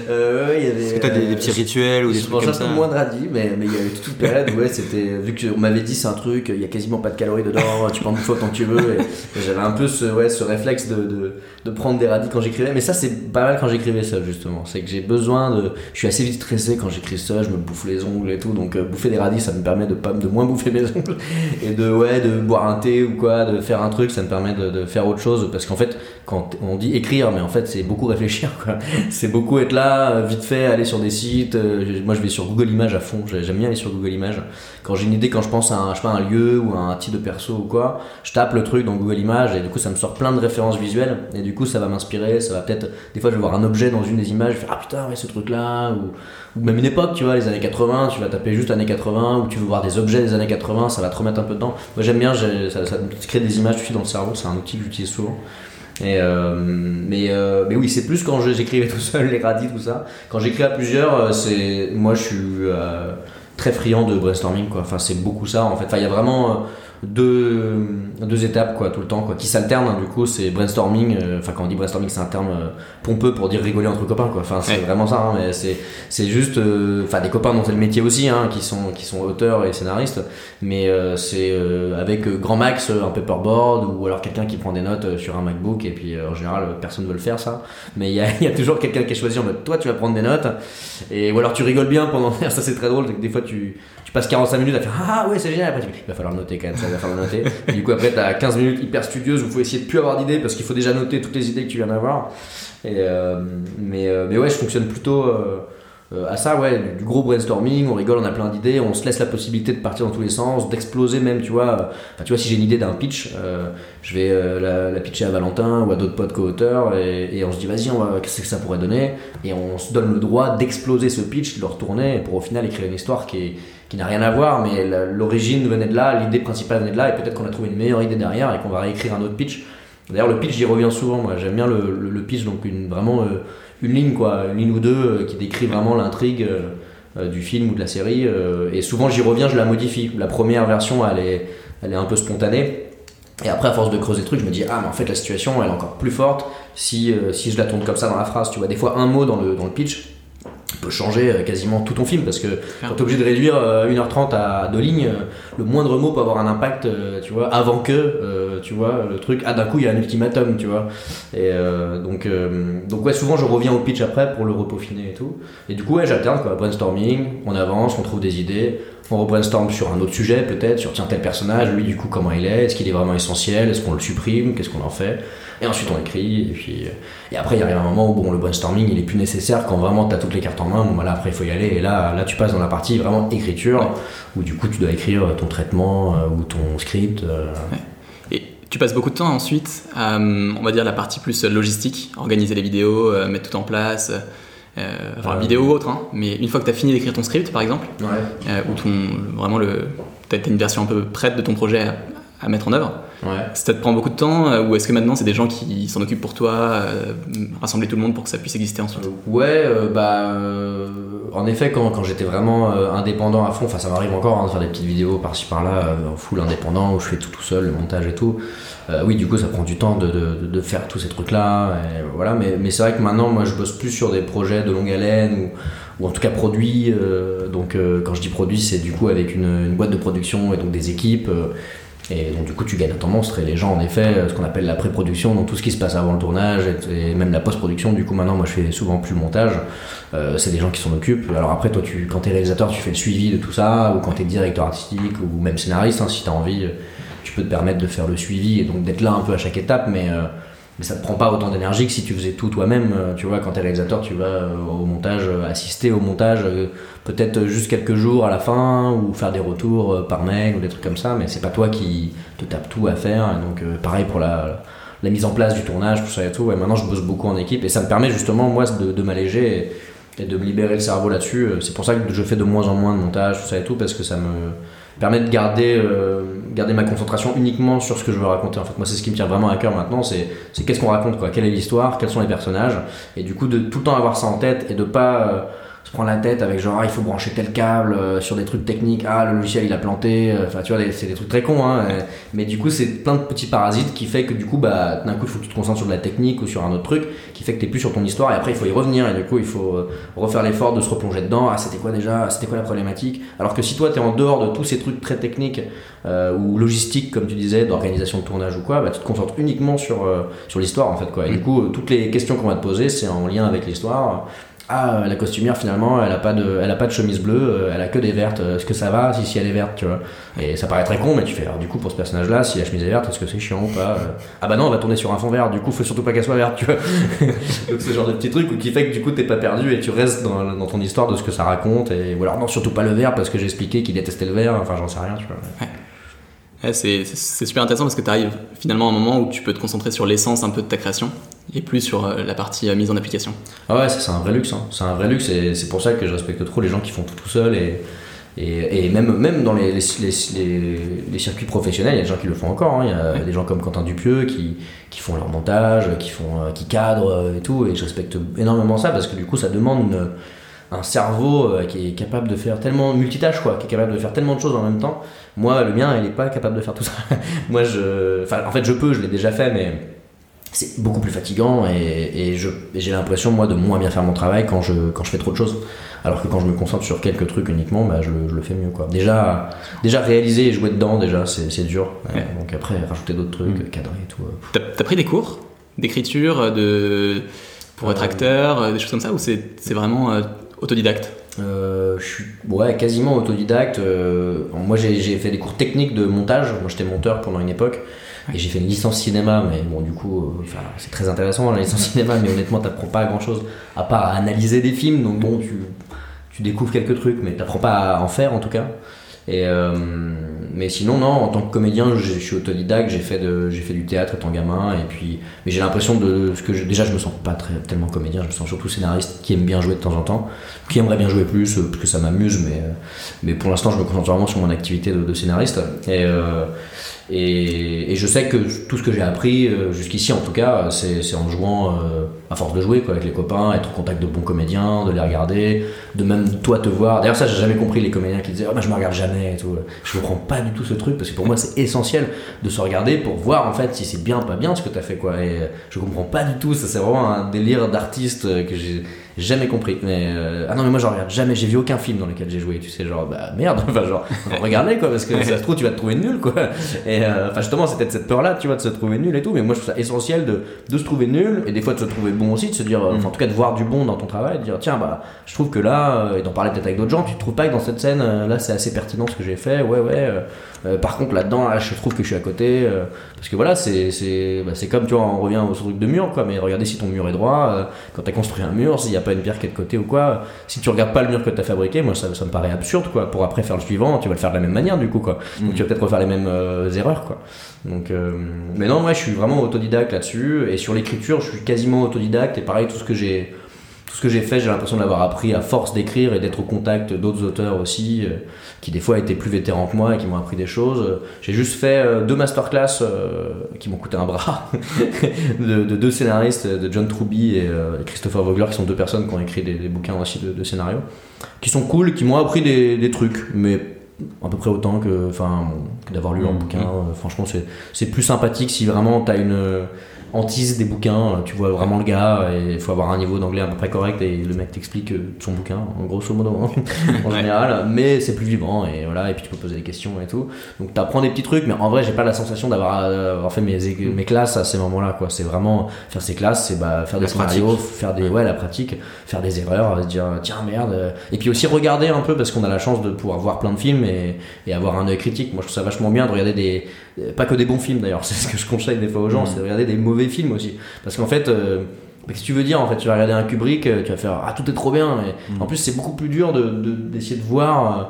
Euh, ouais, il y avait, est-ce que t'as des, des petits euh, rituels ou des trucs comme un peu ça moins de radis, mais mais il y a eu toute une période où ouais, c'était vu qu'on m'avait dit c'est un truc, il y a quasiment pas de calories dedans, tu peux en bouffer autant que tu veux. Et, et j'avais un peu ce ouais ce réflexe de, de, de prendre des radis quand j'écrivais, mais ça c'est pas mal quand j'écrivais seul justement. C'est que j'ai besoin de, je suis assez vite stressé quand j'écris seul, je me bouffe les ongles et tout, donc euh, bouffer des radis ça me permet de pas de moins bouffer mes ongles et de ouais de boire un thé ou quoi, de faire un truc, ça me permet de, faire autre chose parce qu'en fait quand on dit écrire, mais en fait c'est beaucoup réfléchir quoi. C'est beaucoup être là, euh, vite fait, aller sur des sites. euh, moi je vais sur Google Images à fond, j'ai- j'aime bien aller sur Google Images. Quand j'ai une idée, quand je pense à un, je sais un lieu ou un type de perso ou quoi, je tape le truc dans Google Images et du coup ça me sort plein de références visuelles et du coup ça va m'inspirer, ça va peut-être. Des fois je vais voir un objet dans une des images, je fais ah putain, ouais, ce truc là, ou, même une époque, tu vois, les années 80, tu vas taper juste années 80 ou tu veux voir des objets des années 80, ça va te remettre un peu dedans. Moi j'aime bien, ça, ça crée des images tout dans le cerveau, c'est un outil que j'utilise souvent. Euh, mais, euh, mais oui, c'est plus quand j'écrivais tout seul, les radis, tout ça. Quand j'écris à plusieurs, euh, c'est moi je suis très friand de brainstorming, quoi. Enfin, c'est beaucoup ça en fait. Il y a vraiment deux, deux étapes quoi, tout le temps, quoi, qui s'alternent. hein. du coup, c'est brainstorming. euh, Enfin, quand on dit brainstorming, c'est un terme euh, pompeux pour dire rigoler entre copains, quoi. Enfin, c'est Ouais. vraiment ça. hein, mais c'est c'est juste, euh, enfin, des copains dont c'est le métier aussi, hein, qui sont qui sont auteurs et scénaristes. Mais euh, c'est euh, avec grand max un paperboard ou alors quelqu'un qui prend des notes sur un MacBook et puis euh, en général personne ne veut le faire ça. Mais il y a, il y a toujours quelqu'un qui est choisi en mode toi tu vas prendre des notes et ou alors tu rigoles bien pendant ça c'est très drôle. que Des fois tu tu passes 45 minutes à faire ah ouais c'est génial après tu dis, il va falloir noter quand même ça va falloir noter. Et du coup après t'as 15 minutes hyper studieuses où il faut essayer de plus avoir d'idées parce qu'il faut déjà noter toutes les idées que tu viens d'avoir. Euh, mais euh, mais ouais je fonctionne plutôt euh, à ça, ouais, du, gros brainstorming, on rigole, on a plein d'idées, on se laisse la possibilité de partir dans tous les sens, d'exploser même, tu vois. tu vois, si j'ai une idée d'un pitch, je vais la, pitcher à Valentin ou à d'autres potes co-auteurs et, et on se dit, vas-y, qu'est-ce que ça pourrait donner? Et on se donne le droit d'exploser ce pitch, de le retourner pour au final écrire une histoire qui est qui n'a rien à voir, mais l'origine venait de là, l'idée principale venait de là, et peut-être qu'on a trouvé une meilleure idée derrière et qu'on va réécrire un autre pitch. D'ailleurs, le pitch, j'y reviens souvent, moi. J'aime bien le, pitch, donc vraiment euh, une ligne, quoi, une ligne ou deux euh, qui décrit vraiment l'intrigue euh, du film ou de la série. et souvent, j'y reviens, je la modifie. La première version, elle est, elle est un peu spontanée. Et après, à force de creuser le truc, je me dis, ah, mais en fait, la situation, elle est encore plus forte si, si je la tourne comme ça dans la phrase. Tu vois, des fois, un mot dans le, dans le pitch peut changer euh, quasiment tout ton film parce que quand t'es obligé de réduire euh, 1h30 à deux lignes, euh, le moindre mot peut avoir un impact, euh, tu vois, avant que, euh, tu vois, le truc, ah d'un coup il y a un ultimatum, tu vois. Et euh, donc, euh, donc ouais, souvent je reviens au pitch après pour le repeaufiner et tout. Et du coup, ouais, j'alterne quoi, brainstorming, on avance, on trouve des idées, on rebrainstorm sur un autre sujet peut-être, sur tiens tel personnage, lui du coup comment il est, est-ce qu'il est vraiment essentiel, est-ce qu'on le supprime, qu'est-ce qu'on en fait? Et ensuite on écrit, et puis euh, et après il arrive un moment où bon, le brainstorming il est plus nécessaire quand vraiment tu as toutes les cartes en main, bon bah là après il faut y aller, et là, là tu passes dans la partie vraiment écriture, où du coup tu dois écrire ton traitement euh, ou ton script. euh, tu passes beaucoup de temps ensuite à, euh, on va dire, la partie plus logistique, organiser les vidéos, euh, mettre tout en place, euh, enfin, Euh. vidéo ou autre, hein. mais une fois que tu as fini d'écrire ton script, par exemple, Ouais. ou ton, vraiment le, t'as une version un peu prête de ton projet à, à mettre en œuvre, Ouais. ça te prend beaucoup de temps, ou est-ce que maintenant c'est des gens qui s'en occupent pour toi, rassembler tout le monde pour que ça puisse exister ensuite? Ouais, bah, en effet, quand, j'étais vraiment euh, indépendant à fond, enfin ça m'arrive encore hein, de faire des petites vidéos par-ci par-là, euh, en full indépendant, où je fais tout tout seul, le montage et tout. Euh, oui, du coup, ça prend du temps de, faire tous ces trucs-là, voilà. Mais, c'est vrai que maintenant, moi, je bosse plus sur des projets de longue haleine ou, en tout cas produits. donc, quand je dis produits, c'est du coup avec une boîte de production et donc des équipes. Et donc du coup tu gagnes un temps monstre. Et les gens en effet ce qu'on appelle la pré-production donc tout ce qui se passe avant le tournage et, même la post-production du coup maintenant moi je fais souvent plus le montage. Euh, c'est des gens qui s'en occupent. Alors après toi tu quand t'es réalisateur tu fais le suivi de tout ça ou quand t'es directeur artistique ou même scénariste hein, si t'as envie tu peux te permettre de faire le suivi et donc d'être là un peu à chaque étape mais euh, mais ça te prend pas autant d'énergie que si tu faisais tout toi-même. euh, Tu vois, quand t'es réalisateur, tu vas euh, au montage, euh, assister au montage, peut-être juste quelques jours à la fin, ou faire des retours par mail ou des trucs comme ça, mais c'est pas toi qui te tape tout à faire. Donc, pareil pour la, mise en place du tournage, tout ça et tout. Ouais, maintenant, je bosse beaucoup en équipe et ça me permet justement, moi, de, m'alléger et, et de me libérer le cerveau là-dessus. C'est pour ça que je fais de moins en moins de montage, tout ça et tout, parce que ça me permet de garder, euh, garder ma concentration uniquement sur ce que je veux raconter. En fait, moi, c'est ce qui me tient vraiment à cœur maintenant, c'est qu'est-ce qu'on raconte, quoi, quelle est l'histoire, quels sont les personnages, et du coup de tout le temps avoir ça en tête et de pas euh, se prendre la tête avec genre ah, il faut brancher tel câble euh, sur des trucs techniques, ah le logiciel il a planté, euh, enfin tu vois, c'est des trucs très cons, hein, mais du coup c'est plein de petits parasites qui fait que du coup bah d'un coup il faut que tu te concentres sur de la technique ou sur un autre truc qui fait que t'es plus sur ton histoire. Et après il faut y revenir. Et du coup il faut euh, refaire l'effort de se replonger dedans, ah c'était quoi déjà, Ah, c'était quoi la problématique, alors que si toi t'es en dehors de tous ces trucs très techniques euh, ou logistiques comme tu disais, d'organisation de tournage ou quoi, bah tu te concentres uniquement sur, euh, sur l'histoire en fait quoi, et du coup euh, toutes les questions qu'on va te poser c'est en lien avec l'histoire ah la costumière finalement elle a pas de elle a pas de chemise bleue euh, elle a que des vertes. Est-ce que ça va si si elle est verte tu vois? Et ça paraît très con mais tu fais alors du coup pour ce personnage là si la chemise est verte est-ce que c'est chiant ou pas Euh, ah bah non on va tourner sur un fond vert du coup faut surtout pas qu'elle soit verte tu vois. Donc ce genre de petit truc qui fait que du coup t'es pas perdu et tu restes dans, dans ton histoire de ce que ça raconte et ou alors non surtout pas le vert parce que j'ai expliqué qu'il détestait le vert enfin j'en sais rien tu vois. Ouais, c'est super intéressant parce que tu arrives finalement à un moment où tu peux te concentrer sur l'essence un peu de ta création et plus sur euh, la partie euh, mise en application. Ah ouais, c'est un vrai luxe. hein. C'est un vrai luxe et c'est pour ça que je respecte trop les gens qui font tout tout seul et, Et, et même, même dans les, les, les, les circuits professionnels, il y a des gens qui le font encore. hein. Il y a des gens comme Quentin Dupieux qui, qui font leur montage, qui, font, euh, qui cadrent et tout. Et je respecte énormément ça parce que du coup, ça demande une- un cerveau qui est capable de faire tellement multitâche, quoi, qui est capable de faire tellement de choses en même temps. Moi, le mien, il n'est pas capable de faire tout ça. Moi, je. Enfin, en fait, je peux, je l'ai déjà fait, mais c'est beaucoup plus fatigant et, et j'ai l'impression moi de moins bien faire mon travail quand je, quand je fais trop de choses alors que quand je me concentre sur quelques trucs uniquement bah, je, le- je le fais mieux quoi déjà, déjà réaliser et jouer dedans déjà c'est dur Ouais. Euh, donc après rajouter d'autres trucs cadrer et tout euh. T'as t'as pris des cours d'écriture, de pour être Euh, acteur, des choses comme ça, ou c'est vraiment euh, autodidacte? Euh, je suis ouais, quasiment autodidacte. moi, j'ai j'ai fait des cours techniques de montage. Moi, j'étais monteur pendant une époque. Et j'ai fait une licence cinéma, mais bon, du coup, euh, c'est très intéressant la licence cinéma, mais honnêtement, t'apprends pas grand chose à part à analyser des films. Donc bon, tu, tu découvres quelques trucs, mais t'apprends pas à en faire en tout cas. Et euh, mais sinon, non, en tant que comédien, je, je suis autodidacte, j'ai fait, de, j'ai fait du théâtre étant gamin, et puis, mais j'ai l'impression de ce que je, déjà, je me sens pas très, tellement comédien, je me sens surtout scénariste qui aime bien jouer de temps en temps, qui aimerait bien jouer plus, euh, parce que ça m'amuse, mais, euh, mais pour l'instant, je me concentre vraiment sur mon activité de, de scénariste. Et, euh, et, je sais que tout ce que j'ai appris euh, jusqu'ici, en tout cas, c'est en jouant, euh, à force de jouer avec les copains, être en contact de bons comédiens, de les regarder, de même toi te voir. D'ailleurs, ça, j'ai jamais compris les comédiens qui disaient oh, bah, je me regarde jamais et tout. Je comprends pas du tout ce truc parce que pour moi, c'est essentiel de se regarder pour voir en fait si c'est bien ou pas bien ce que tu as fait quoi. Et euh, je comprends pas du tout. Ça, c'est vraiment un délire d'artiste que j'ai jamais compris. Mais euh, ah non, mais moi, je regarde jamais. J'ai vu aucun film dans lequel j'ai joué. Tu sais, genre bah merde. Enfin, genre regardez quoi parce que ça se trouve tu vas te trouver nul quoi. Et euh, enfin justement, c'est peut-être cette peur là, tu vois, de se trouver nul et tout. Mais moi, je trouve ça essentiel de, de se trouver nul et des fois de se trouver bon aussi, de se dire, euh, enfin, en tout cas de voir du bon dans ton travail, de dire tiens bah je trouve que là et d'en parler peut-être avec d'autres gens, tu trouves pas que dans cette scène là c'est assez pertinent ce que j'ai fait, ouais ouais. euh, par contre là-dedans, là, je trouve que je suis à côté euh, parce que voilà c'est c'est bah, comme tu vois, on revient au truc de mur quoi. Mais regardez si ton mur est droit, euh, quand t'as construit un mur, s'il n'y a pas une pierre qui est de côté ou quoi, si tu regardes pas le mur que t'as fabriqué, moi ça, ça me paraît absurde quoi. Pour après faire le suivant, tu vas le faire de la même manière du coup quoi. Donc tu vas peut-être refaire les mêmes euh, erreurs quoi. Donc, euh, mais non, moi je suis vraiment autodidacte là-dessus. Et sur l'écriture, je suis quasiment autodidacte. Et pareil, tout ce que j'ai, tout ce que j'ai fait, j'ai l'impression de l'avoir appris à force d'écrire et d'être au contact d'autres auteurs aussi, euh, qui des fois étaient plus vétérans que moi et qui m'ont appris des choses. J'ai juste fait euh, deux masterclass euh, qui m'ont coûté un bras de, de deux scénaristes, de John Truby et Christopher Vogler, qui sont deux personnes qui ont écrit des, des bouquins aussi de, de scénarios, qui sont cool, qui m'ont appris des, des trucs, mais à peu près autant que, enfin, que d'avoir lu leur Mhm. bouquin. Euh, franchement, c'est c'est plus sympathique si vraiment t'as une euh, hantise des bouquins, euh, tu vois vraiment le gars, et il faut avoir un niveau d'anglais à peu près correct, et le mec t'explique euh, son bouquin, en grosso modo, hein, en général, mais c'est plus vivant, et voilà, et puis tu peux poser des questions et tout. Donc t'apprends des petits trucs, mais en vrai, j'ai pas la sensation d'avoir euh, avoir fait mes, mes classes à ces moments-là, quoi. C'est vraiment faire ses classes, c'est bah, faire des La pratique. scénarios, faire des, ouais, la pratique, faire des erreurs, se dire tiens merde, et puis aussi regarder un peu parce qu'on a la chance de pouvoir voir plein de films et, et avoir un œil critique. Moi je trouve ça vachement bien de regarder des, pas que des bons films d'ailleurs, c'est ce que je conseille des fois aux gens, Mhm. c'est de regarder des mauvais films aussi, parce qu'en fait euh, Qu'est-ce que tu veux dire en fait? Tu vas regarder un Kubrick, euh, tu vas faire Ah, tout est trop bien. Mhm. En plus, c'est beaucoup plus dur d'essayer de, d'essayer de voir euh,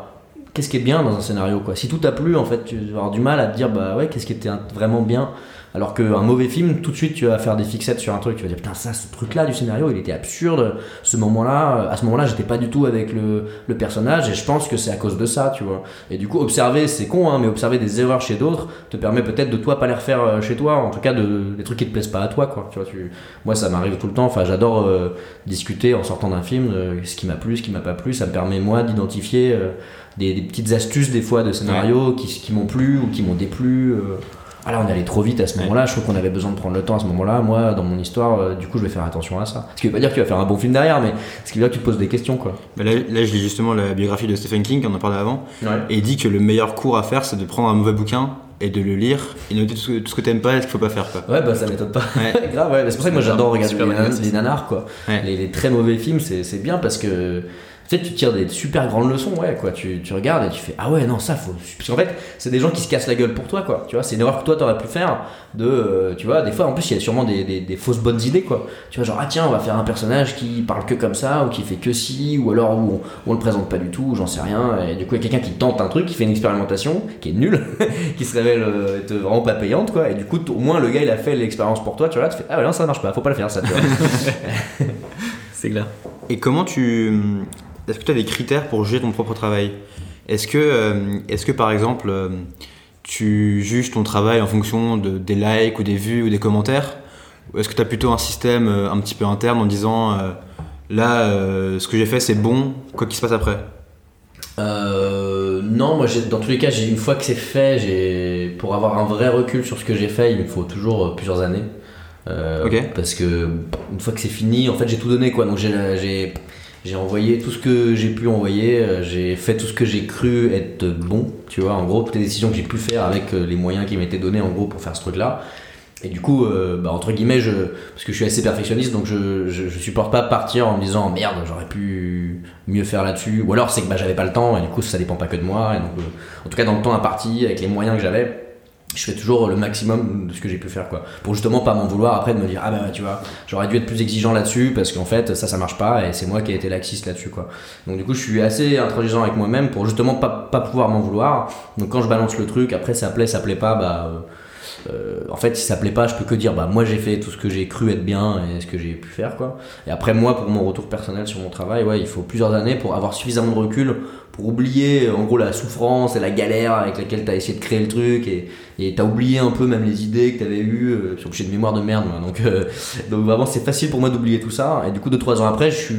qu'est-ce qui est bien dans un scénario. Quoi. Si tout t'a plu, en fait, tu vas avoir du mal à te dire Bah ouais, qu'est-ce qui était vraiment bien. Alors qu'un mauvais film, tout de suite, tu vas faire des fixettes sur un truc. Tu vas dire Putain, ça, ce truc-là du scénario, il était absurde. Ce moment-là, euh, à ce moment-là, j'étais pas du tout avec le, le personnage et je pense que c'est à cause de ça, tu vois. Et du coup, observer, c'est con, hein, mais observer des erreurs chez d'autres te permet peut-être de toi pas les refaire euh, chez toi. En tout cas, de, des trucs qui te plaisent pas à toi, quoi. Tu vois, tu, moi, ça m'arrive tout le temps. Enfin, j'adore euh, discuter en sortant d'un film, euh, ce qui m'a plu, ce qui m'a pas plu. Ça me permet, moi, d'identifier euh, des, des petites astuces, des fois, de scénarios qui, qui m'ont plu ou qui m'ont déplu. euh. Ah là, on est allé trop vite à ce moment-là. Je trouve qu'on avait besoin de prendre le temps à ce moment-là. Moi, dans mon histoire, euh, du coup, je vais faire attention à ça. Ce qui veut pas dire que tu vas faire un bon film derrière, mais ce qui veut dire que tu te poses des questions, quoi. Bah là, là, je lis justement la biographie de Stephen King, on en parlait avant, et il dit que le meilleur cours à faire, c'est de prendre un mauvais bouquin et de le lire et noter tout ce que, tout ce que t'aimes pas et ce qu'il faut pas faire. Quoi. Ouais, bah ça m'étonne pas. Ouais. Grave, ouais. C'est pour ça que moi j'adore regarder ça. nanars, quoi. Ouais. Les, les très mauvais films, c'est bien parce que. Tu sais, tu tires des super grandes leçons, ouais, quoi. Tu, tu regardes et tu fais, ah ouais, non, ça faut. Parce qu'en fait, c'est des gens qui se cassent la gueule pour toi, quoi. Tu vois, c'est une erreur que toi t'aurais pu faire. De, euh, tu vois, des fois, en plus, il y a sûrement des, des, des fausses bonnes idées, quoi. Tu vois, genre, ah tiens, on va faire un personnage qui parle que comme ça, ou qui fait que si, ou alors où on, on le présente pas du tout, j'en sais rien. Et du coup, il y a quelqu'un qui tente un truc, qui fait une expérimentation, qui est nulle, qui se révèle euh, être vraiment pas payante, quoi. Et du coup, au moins, le gars, il a fait l'expérience pour toi, tu vois, là, tu fais, ah ouais, non, ça marche pas, faut pas le faire, ça, tu vois. C'est clair. Et comment tu. Est-ce que tu as des critères pour juger ton propre travail? Est-ce que, euh, est-ce que par exemple, euh, tu juges ton travail en fonction de, des likes ou des vues ou des commentaires? Ou est-ce que tu as plutôt un système euh, un petit peu interne en disant là, ce que j'ai fait c'est bon, quoi qu'il se passe après? Euh, non, moi dans tous les cas, une fois que c'est fait, j'ai pour avoir un vrai recul sur ce que j'ai fait, il me faut toujours plusieurs années. Euh. Parce que une fois que c'est fini, en fait, j'ai tout donné quoi. Donc j'ai j'ai envoyé tout ce que j'ai pu envoyer, euh, j'ai fait tout ce que j'ai cru être bon, tu vois. En gros, toutes les décisions que j'ai pu faire avec euh, les moyens qui m'étaient donnés en gros pour faire ce truc-là. Et du coup, euh, bah, entre guillemets, parce que je suis assez perfectionniste, donc je, je, je supporte pas partir en me disant merde, j'aurais pu mieux faire là-dessus. Ou alors c'est que bah, j'avais pas le temps, et du coup ça dépend pas que de moi. En tout cas, dans le temps imparti, avec les moyens que j'avais, je fais toujours le maximum de ce que j'ai pu faire, quoi. Pour justement pas m'en vouloir après de me dire ah bah tu vois, j'aurais dû être plus exigeant là-dessus parce qu'en fait ça ça marche pas et c'est moi qui ai été laxiste là-dessus, quoi. Donc du coup, je suis assez intransigeant avec moi-même pour justement pas, pas pouvoir m'en vouloir. Donc quand je balance le truc, après ça plaît, ça plaît pas, bah. euh, euh, en fait, si ça plaît pas, je peux que dire bah moi j'ai fait tout ce que j'ai cru être bien et ce que j'ai pu faire quoi. Et après moi pour mon retour personnel sur mon travail, ouais, il faut plusieurs années pour avoir suffisamment de recul pour oublier en gros la souffrance et la galère avec laquelle t'as essayé de créer le truc et t'as oublié un peu même les idées que t'avais eues. Euh, que j'ai une mémoire de merde moi, donc euh, donc vraiment c'est facile pour moi d'oublier tout ça. Et du coup deux trois ans après, je suis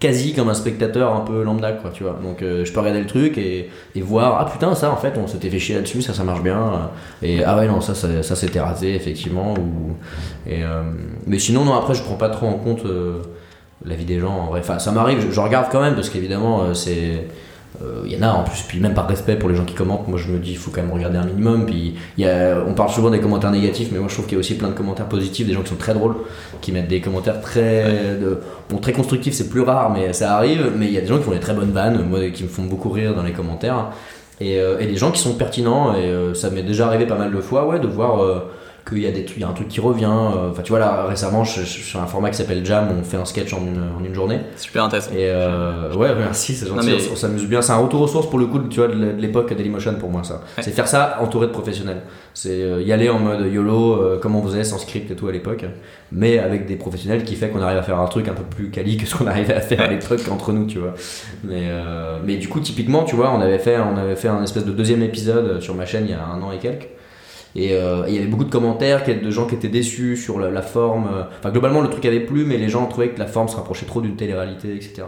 quasi comme un spectateur un peu lambda quoi, tu vois. Donc euh, je peux regarder le truc et, voir ah putain ça en fait on s'était fait chier là-dessus, ça ça marche bien. Et ah ouais non ça ça, c'était raté effectivement ou euh, mais sinon non après je prends pas trop en compte la vie des gens en vrai. Enfin ça m'arrive, je, je regarde quand même parce qu'évidemment c'est il y en a en plus, puis même par respect pour les gens qui commentent, moi je me dis il faut quand même regarder un minimum. Puis on parle souvent des commentaires négatifs, mais moi je trouve qu'il y a aussi plein de commentaires positifs, des gens qui sont très drôles, qui mettent des commentaires très, très constructifs, c'est plus rare, mais ça arrive. Mais il y a des gens qui font des très bonnes vannes, moi qui me font beaucoup rire dans les commentaires, et, euh, des gens qui sont pertinents. Et euh, ça m'est déjà arrivé pas mal de fois, ouais, de voir. Qu'il y a des y a un truc qui revient euh, enfin tu vois là récemment je, je, sur un format qui s'appelle Jam on fait un sketch en une, en une journée Super intéressant. et euh, ouais, merci, c'est gentil, mais- on, on s'amuse bien. C'est un retour aux sources pour le coup, tu vois, de l'époque Dailymotion pour moi, ça. Ouais. C'est faire ça entouré de professionnels. C'est euh, y aller en mode YOLO, euh, comme on faisait sans script et tout à l'époque, mais avec des professionnels qui fait qu'on arrive à faire un truc un peu plus quali que ce qu'on arrivait à faire à l'époque entre nous, tu vois. Mais, euh, mais du coup, typiquement, tu vois, on avait fait, on avait fait un espèce de deuxième épisode sur ma chaîne il y a un an et quelques. Et euh, et il y avait beaucoup de commentaires de gens qui étaient déçus sur la, forme. euh, Enfin, globalement, le truc avait plu, mais les gens trouvaient que la forme se rapprochait trop d'une télé-réalité, etc.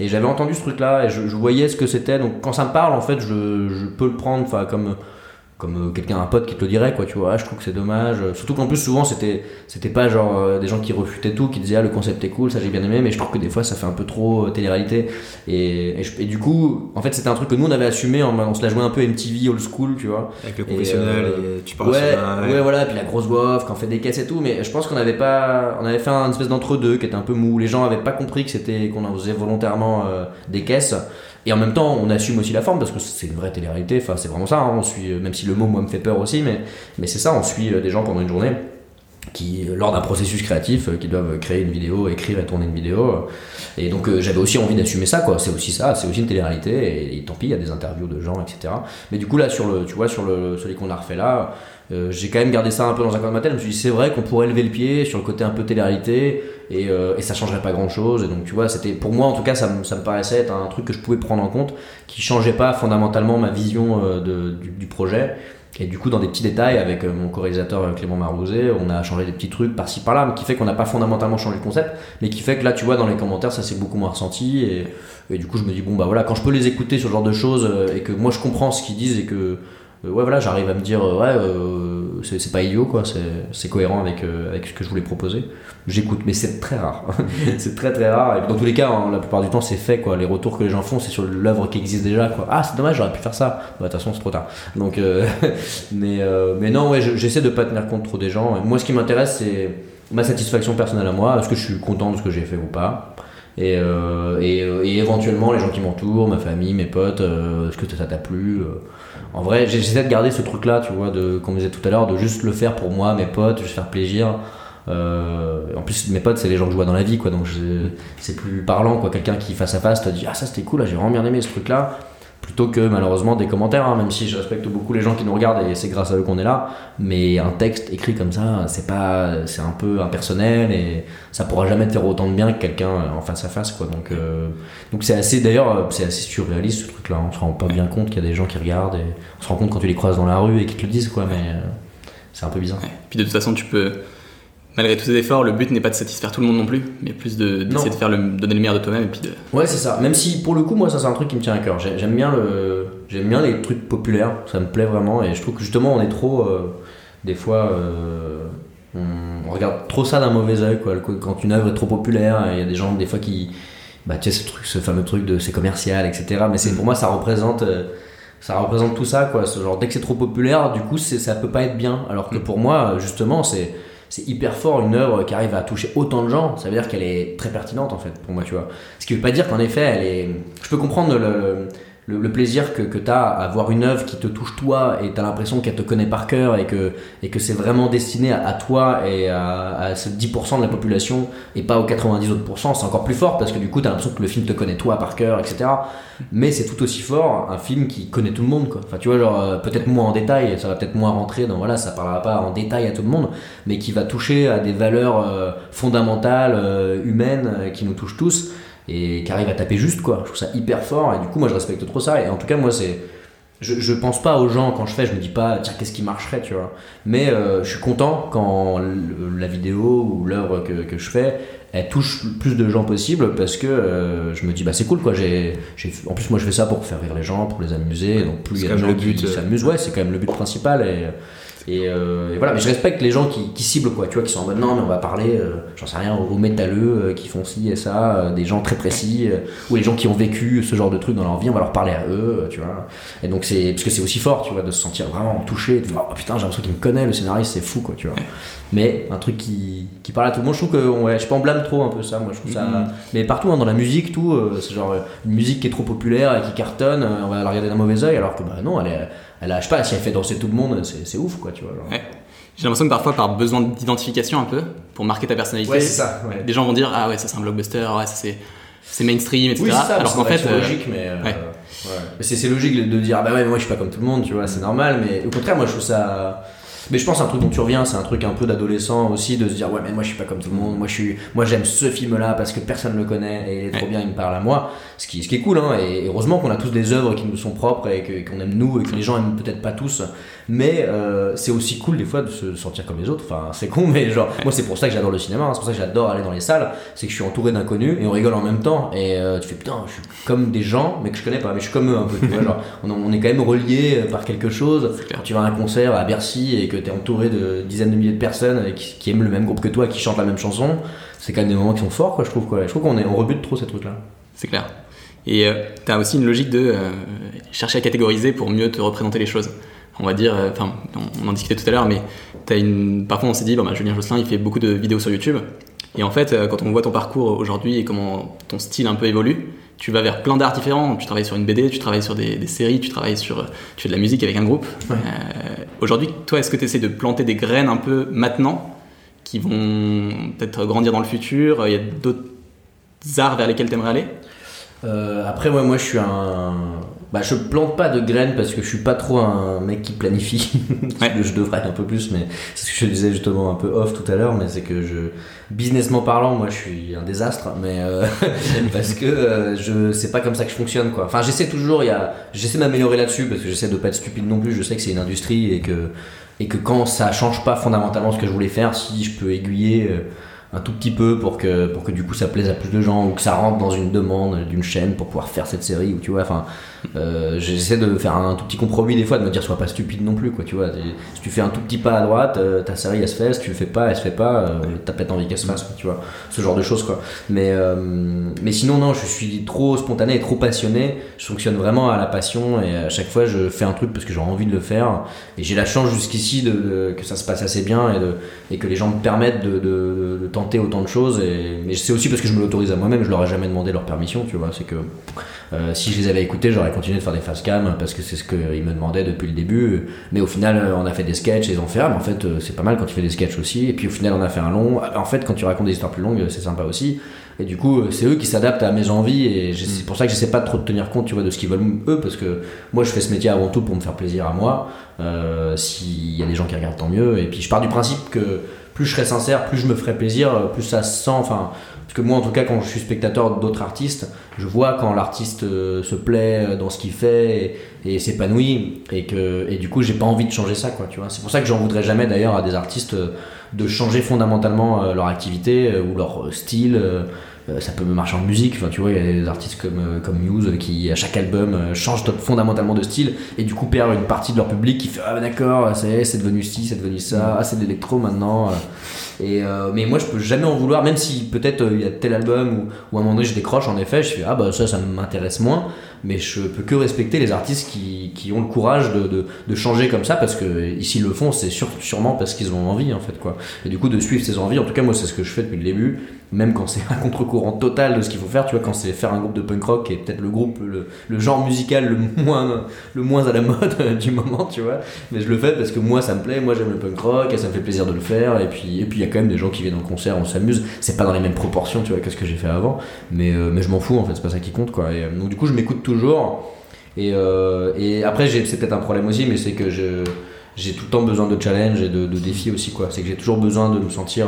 Et j'avais entendu ce truc-là et je, voyais ce que c'était. Donc quand ça me parle, en fait, je, je peux le prendre comme, comme euh, quelqu'un, un pote qui te le dirait, quoi. Tu vois, Ah, je trouve que c'est dommage. Surtout qu'en plus, souvent, c'était, c'était pas genre euh, des gens qui refutaient tout, qui disaient ah, le concept est cool, ça j'ai bien aimé, mais je trouve que des fois ça fait un peu trop euh, télé-réalité. Et, et, je- et du coup, en fait, c'était un truc que nous on avait assumé, en- on se la jouait un peu MTV old school, tu vois. Avec le Et, professionnel, euh, et tu parles Ouais, un- ouais, voilà, puis la grosse voix off, quand on fait des caisses et tout, mais je pense qu'on avait pas, on avait fait un espèce d'entre-deux qui était un peu mou. Les gens avaient pas compris que c'était, qu'on en faisait volontairement euh, des caisses. Et en même temps, on assume aussi la forme parce que c'est une vraie télé-réalité, enfin, c'est vraiment ça. hein. On suit, euh, même si le mot, moi, me fait peur aussi, mais, mais c'est ça, on suit euh, des gens pendant une journée qui, euh, lors d'un processus créatif, qui doivent créer une vidéo, écrire et tourner une vidéo. Et donc, j'avais aussi envie d'assumer ça, quoi. C'est aussi ça, c'est aussi une télé-réalité, et, tant pis, il y a des interviews de gens, etc. Mais du coup, là, sur le, tu vois, sur le, celui qu'on a refait là, j'ai quand même gardé ça un peu dans un coin de ma tête. Je me suis dit, c'est vrai qu'on pourrait lever le pied sur le côté un peu télé-réalité, et, euh, et ça changerait pas grand chose. Et donc, tu vois, c'était, pour moi, en tout cas, ça, me- ça me paraissait être un truc que je pouvais prendre en compte, qui changeait pas fondamentalement ma vision euh, de, du, projet. Et du coup, dans des petits détails, avec euh, mon co-réalisateur euh, Clément Marouzet, on a changé des petits trucs par-ci par-là, mais qui fait qu'on n'a pas fondamentalement changé le concept, mais qui fait que là, tu vois, dans les commentaires, ça s'est beaucoup moins ressenti. Et, et du coup, je me dis, bon, bah voilà, quand je peux les écouter sur ce genre de choses, et que moi je comprends ce qu'ils disent, et que, ouais, voilà, j'arrive à me dire, euh, ouais, euh, c'est pas idiot, quoi, c'est- cohérent avec, euh, avec ce que je voulais proposer. J'écoute, mais c'est très rare. c'est très très rare. Dans tous les cas, hein, la plupart du temps, c'est fait, quoi. Les retours que les gens font, c'est sur l'œuvre qui existe déjà, quoi. Ah, c'est dommage, j'aurais pu faire ça. Bah, de toute façon, c'est trop tard. Donc, euh, mais, euh, mais non, ouais, je- j'essaie de pas tenir compte trop des gens. Moi, ce qui m'intéresse, c'est ma satisfaction personnelle à moi. Est-ce que je suis content de ce que j'ai fait ou pas et, euh, et, euh, éventuellement les gens qui m'entourent, ma famille, mes potes, euh, est-ce que ça t'a plu euh. En vrai, j'essaie de garder ce truc-là, tu vois, de, comme on disait tout à l'heure, de juste le faire pour moi, mes potes, juste faire plaisir. Euh, en plus, mes potes, c'est les gens que je vois dans la vie, quoi, donc je- c'est plus parlant, quoi. Quelqu'un qui face à face te dit Ah, ça c'était cool, là, j'ai vraiment bien aimé ce truc-là. Plutôt que malheureusement des commentaires, hein, même si je respecte beaucoup les gens qui nous regardent et c'est grâce à eux qu'on est là. Mais un texte écrit comme ça, c'est pas, c'est un peu impersonnel et ça pourra jamais te faire autant de bien que quelqu'un en face à face, quoi. Donc, euh, donc c'est assez, d'ailleurs, c'est assez surréaliste ce truc-là. On se rend pas bien compte qu'il y a des gens qui regardent et on se rend compte quand tu les croises dans la rue et qu'ils te le disent, quoi. Mais euh, c'est un peu bizarre. Puis de toute façon, tu peux malgré tous ces efforts, le but n'est pas de satisfaire tout le monde non plus, mais plus d'essayer de, faire le, donner le meilleur de toi-même et puis de. Ouais, c'est ça. Même si pour le coup, moi, ça c'est un truc qui me tient à cœur. J'aime bien le, j'aime bien les trucs populaires. Ça me plaît vraiment et je trouve que justement, on est trop, euh, des fois, euh, on, regarde trop ça d'un mauvais oeil quoi. Quand une œuvre est trop populaire, il y a des gens des fois qui, bah, tu sais, ce truc, ce fameux truc de c'est commercial, etc. Mais c'est pour moi, ça représente. Euh, ça représente tout ça quoi ce genre dès que c'est trop populaire du coup ça peut pas être bien alors que mm. pour moi justement c'est c'est hyper fort une œuvre qui arrive à toucher autant de gens, ça veut dire qu'elle est très pertinente en fait pour moi, tu vois. Ce qui veut pas dire qu'en effet elle est. Je peux comprendre le, le, plaisir que, que tu as à voir une œuvre qui te touche toi et tu as l'impression qu'elle te connaît par cœur et que, et que c'est vraiment destiné à, toi et à, à ce 10% de la population et pas aux 90 autres c'est encore plus fort parce que du coup tu as l'impression que le film te connaît toi par cœur, etc. Mais c'est tout aussi fort un film qui connaît tout le monde, quoi. Enfin, tu vois, genre, euh, peut-être moins en détail, ça va peut-être moins rentrer dans, voilà, ça parlera pas en détail à tout le monde, mais qui va toucher à des valeurs euh, fondamentales, euh, humaines, qui nous touchent tous et qui arrive à taper juste quoi. Je trouve ça hyper fort et du coup moi je respecte trop ça et en tout cas moi c'est je, je pense pas aux gens quand je fais, je me dis pas tiens qu'est-ce qui marcherait tu vois. Mais euh, je suis content quand la vidéo ou l'œuvre que, que, je fais elle touche le plus de gens possible parce que euh, je me dis bah c'est cool quoi. J'ai, en plus moi je fais ça pour faire rire les gens, pour les amuser donc plus il y a de gens qui euh. s'amusent ouais c'est quand même le but principal et euh, et, voilà, mais je respecte les gens qui, ciblent, quoi, tu vois, qui sont en mode non, mais on va parler, euh, j'en sais rien, aux métalleux euh, qui font ci et ça, des gens très précis, ou les gens qui ont vécu ce genre de truc dans leur vie, on va leur parler à eux, tu vois. Et donc, c'est, parce que c'est aussi fort, tu vois, de se sentir vraiment touché, de dire, oh putain, j'ai l'impression qu'il me connaît, le scénariste, c'est fou, quoi, tu vois. Mais un truc qui, qui parle à tout le monde, je trouve que, ouais, je peux en blâme trop un peu ça, moi, je trouve ça. Mm-hmm. Mais partout, hein, dans la musique, tout, c'est genre une musique qui est trop populaire et qui cartonne, on va la regarder d'un mauvais oeil, alors que, bah non, elle est elle a, je sais pas, si elle fait danser tout le monde, c'est ouf, quoi, tu vois. J'ai l'impression que parfois, par besoin d'identification un peu, pour marquer ta personnalité, ça, des gens vont dire Ah ouais, ça c'est un blockbuster, ouais, ça c'est c'est mainstream, etc. ça, Alors qu'en fait. C'est euh, logique, mais. Euh, c'est logique de dire Bah ouais, moi je suis pas comme tout le monde, tu vois, c'est normal, mais au contraire, moi je trouve ça. Mais je pense un truc dont tu reviens, c'est un truc un peu d'adolescent aussi, de se dire ouais mais moi je suis pas comme tout le monde, moi je suis, moi j'aime ce film-là parce que personne ne le connaît et il est trop bien, il me parle à moi. Ce qui, ce qui est cool, hein, et heureusement qu'on a tous des œuvres qui nous sont propres et qu'on aime nous et que les gens aiment peut-être pas tous, mais euh, c'est aussi cool des fois de se sentir comme les autres. Enfin c'est con, mais genre moi c'est pour ça que j'adore le cinéma, hein. c'est pour ça que j'adore aller dans les salles, c'est que je suis entouré d'inconnus et on rigole en même temps et euh, tu fais putain je suis comme des gens mais que je connais pas, mais je suis comme eux un peu, tu vois, genre on, on, est quand même reliés par quelque chose. Quand tu vas à un concert à Bercy et que tu es entouré de dizaines de milliers de personnes qui, aiment le même groupe que toi, qui chantent la même chanson, c'est quand même des moments qui sont forts, quoi, je trouve. Quoi. Je trouve qu'on est, on rebute trop ces trucs-là. C'est clair. Et euh, tu as aussi une logique de euh, chercher à catégoriser pour mieux te représenter les choses. On va dire, euh, enfin, on, en discutait tout à l'heure, mais as une... parfois on s'est dit, bon, bah, Julien Josselin, il fait beaucoup de vidéos sur YouTube. Et en fait, quand on voit ton parcours aujourd'hui et comment ton style un peu évolue, tu vas vers plein d'arts différents. Tu travailles sur une BD, tu travailles sur des, séries, tu travailles sur. Tu fais de la musique avec un groupe. Euh, aujourd'hui, toi, est-ce que tu essaies de planter des graines un peu maintenant qui vont peut-être grandir dans le futur? Il y a d'autres arts vers lesquels tu aimerais aller? Euh, Après, moi, moi, je suis un bah, je plante pas de graines parce que je suis pas trop un mec qui planifie. je devrais un peu plus, mais c'est ce que je disais justement un peu off tout à l'heure, mais c'est que je, businessment parlant, moi je suis un désastre, mais euh, parce que euh, je c'est pas comme ça que je fonctionne quoi. Enfin, j'essaie toujours, il y a, j'essaie de m'améliorer là-dessus parce que j'essaie de pas être stupide non plus. Je sais que c'est une industrie et que et que quand ça change pas fondamentalement ce que je voulais faire, si je peux aiguiller. Euh, un tout petit peu pour que, pour que du coup ça plaise à plus de gens ou que ça rentre dans une demande d'une chaîne pour pouvoir faire cette série ou tu vois enfin euh, j'essaie de faire un tout petit compromis des fois de me dire sois pas stupide non plus quoi tu vois. Si tu fais un tout petit pas à droite euh, ta série elle se fait si tu le fais pas elle se fait pas euh, t'as peut-être envie qu'elle se fasse tu vois. Ce genre de choses quoi. Mais mais sinon non je suis trop spontané et trop passionné. Je fonctionne vraiment à la passion et à chaque fois je fais un truc parce que j'ai envie de le faire. Et j'ai la chance jusqu'ici de, que ça se passe assez bien et, de, et que les gens me permettent de, de, de tenter autant de choses. Et, mais c'est aussi parce que je me l'autorise à moi-même, je leur ai jamais demandé leur permission, tu vois. C'est que euh, si je les avais écoutés, j'aurais continué de faire des face cam parce que c'est ce qu'ils me demandaient depuis le début. Mais au final, euh, on a fait des sketchs et ils ont fait, ah, mais en fait, euh, c'est pas mal quand tu fais des sketchs aussi. Et puis au final, on a fait un long. En fait, quand tu racontes des histoires plus longues, c'est sympa aussi. Et du coup, c'est eux qui s'adaptent à mes envies et c'est pour ça que j'essaie pas trop de tenir compte, tu vois, de ce qu'ils veulent eux, parce que moi, je fais ce métier avant tout pour me faire plaisir à moi. Euh, S'il y a des gens qui regardent, tant mieux. Et puis, je pars du principe que plus je serai sincère, plus je me ferai plaisir, plus ça se sent. Enfin, parce que moi, en tout cas, quand je suis spectateur d'autres artistes, je vois quand l'artiste euh, se plaît dans ce qu'il fait et, s'épanouit, et que et du coup, j'ai pas envie de changer ça. C'est pour ça que j'en voudrais jamais d'ailleurs à des artistes de changer fondamentalement euh, leur activité ou leur style. Euh, ça peut marcher en musique, enfin, tu vois, il y a des artistes comme, euh, comme Muse qui, à chaque album, euh, changent fondamentalement de style et du coup perdent une partie de leur public qui fait Ah, bah, d'accord, c'est devenu ci, c'est devenu ça, ah, c'est de l'électro maintenant. Et, mais moi, je peux jamais en vouloir, même si peut-être il y a tel album où, à un moment donné je décroche, en effet, je fais Ah, bah ça, ça m'intéresse moins. Mais je peux que respecter les artistes qui, qui ont le courage de, de, de, changer comme ça parce que s'ils le font c'est sûrement parce qu'ils ont envie en fait quoi. Et du coup de suivre ces envies en tout cas moi c'est ce que je fais depuis le début même quand c'est un contre-courant total de ce qu'il faut faire tu vois quand c'est faire un groupe de punk rock qui est peut-être le groupe le, genre musical le moins le moins à la mode du moment tu vois. Mais je le fais parce que moi ça me plaît moi j'aime le punk rock et ça me fait plaisir de le faire. Et puis et puis il y a quand même des gens qui viennent en concert on s'amuse. C'est pas dans les mêmes proportions tu vois que ce que j'ai fait avant. Mais euh, mais je m'en fous en fait c'est pas ça qui compte quoi. Euh, donc du coup je m'écoute toujours. Et, euh, et après, c'est peut-être un problème aussi, mais c'est que j'ai tout le temps besoin de challenge et de, défis aussi. quoi. C'est que j'ai toujours besoin de me sentir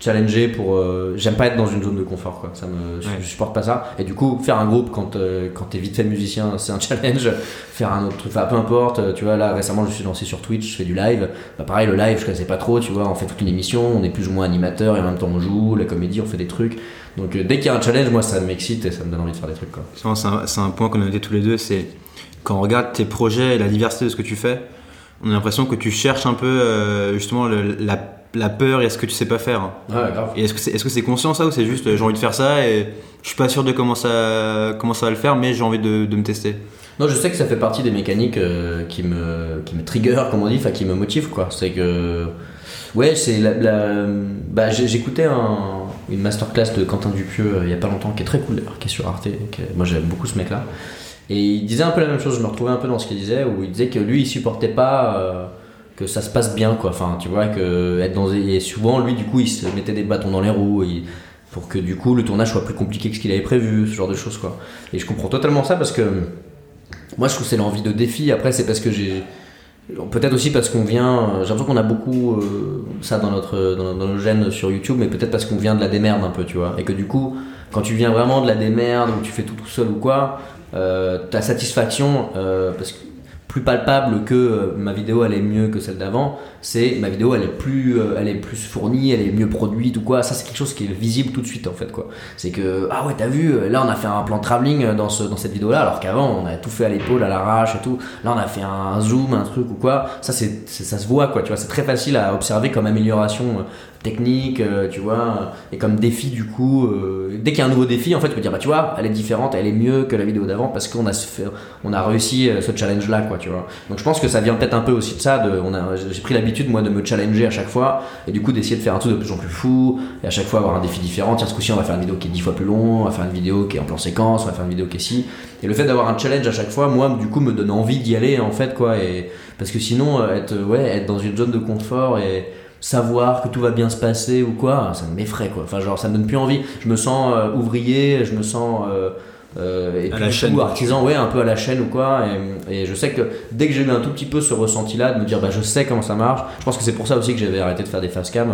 challengé pour. Euh, j'aime pas être dans une zone de confort, quoi. Ça me, je, supporte pas ça. Et du coup, faire un groupe quand, quand t'es vite fait musicien, c'est un challenge. Faire un autre truc, enfin, peu importe. Tu vois, là, récemment, je suis lancé sur Twitch, je fais du live. Bah, pareil, le live, je connaissais pas trop, tu vois. On fait toute une émission, on est plus ou moins animateur et en même temps on joue, la comédie, on fait des trucs. Donc euh, dès qu'il y a un challenge, moi ça m'excite et ça me donne envie de faire des trucs. C'est un, point qu'on a noté tous les deux, c'est quand on regarde tes projets et la diversité de ce que tu fais, on a l'impression que tu cherches un peu euh, justement la, peur et ce que tu sais pas faire. Et est-ce que c'est est -ce c'est conscient ça ou c'est juste j'ai envie de faire ça et je suis pas sûr de comment ça, comment ça va le faire mais j'ai envie de, me tester non, je sais que ça fait partie des mécaniques euh, qui, me, qui me trigger, comme on dit, enfin qui me motivent quoi. C'est que. Ouais, c'est la. Bah, j'écoutais un une masterclass de Quentin Dupieux euh, il y a pas longtemps, qui est très cool d'ailleurs, qui est sur Arte. moi j'aime beaucoup ce mec-là. Et il disait un peu la même chose, je me retrouvais un peu dans ce qu'il disait, où il disait que lui il supportait pas euh, que ça se passe bien, quoi. Enfin, tu vois, que être dans. Et souvent, lui du coup il se mettait des bâtons dans les roues. pour que du coup le tournage soit plus compliqué que ce qu'il avait prévu, ce genre de choses quoi. Et je comprends totalement ça parce que moi je trouve c'est l'envie de défi. Après c'est parce que j'ai Peut-être aussi parce qu'on vient, j'ai l'impression qu'on a beaucoup euh, ça dans notre dans, nos gènes sur YouTube, mais peut-être parce qu'on vient de la démerde un peu, tu vois, et que du coup, quand tu viens vraiment de la démerde où tu fais tout tout seul ou quoi, euh, ta satisfaction, euh, parce que plus palpable que euh, ma vidéo elle est mieux que celle d'avant, c'est ma vidéo elle est plus euh, elle est plus fournie, elle est mieux produite ou quoi. Ça c'est quelque chose qui est visible tout de suite en fait quoi. C'est que ah ouais t'as vu euh, là on a fait un plan travelling dans ce dans cette vidéo là alors qu'avant on a tout fait à l'épaule à l'arrache et tout. Là on a fait un zoom un truc ou quoi. Ça c'est ça se voit quoi tu vois c'est très facile à observer comme amélioration technique, euh, tu vois, et comme défi du coup, euh, dès qu'il y a un nouveau défi, en fait, tu peux dire, bah tu vois, elle est différente, elle est mieux que la vidéo d'avant parce qu'on a, on a réussi euh, ce challenge-là, quoi, tu vois. Donc je pense que ça vient peut-être un peu aussi de ça, de, on a, j'ai pris l'habitude, moi, de me challenger à chaque fois, et du coup d'essayer de faire un truc de plus en plus fou, et à chaque fois avoir un défi différent. Tiens, ce coup-ci, on va faire une vidéo qui est dix fois plus long, on va faire une vidéo qui est en plan séquence, on va faire une vidéo qui est si. Et le fait d'avoir un challenge à chaque fois, moi, du coup, me donne envie d'y aller, en fait, quoi, et parce que sinon, être, ouais, être dans une zone de confort et savoir que tout va bien se passer ou quoi, ça m'effraie quoi. Enfin genre ça me donne plus envie. Je me sens euh, ouvrier, je me sens euh, euh, et à la chaîne, artisan, ouais, un peu à la chaîne ou quoi. Et, je sais que dès que j'ai eu un tout petit peu ce ressenti là de me dire bah je sais comment ça marche. Je pense que c'est pour ça aussi que j'avais arrêté de faire des face cam.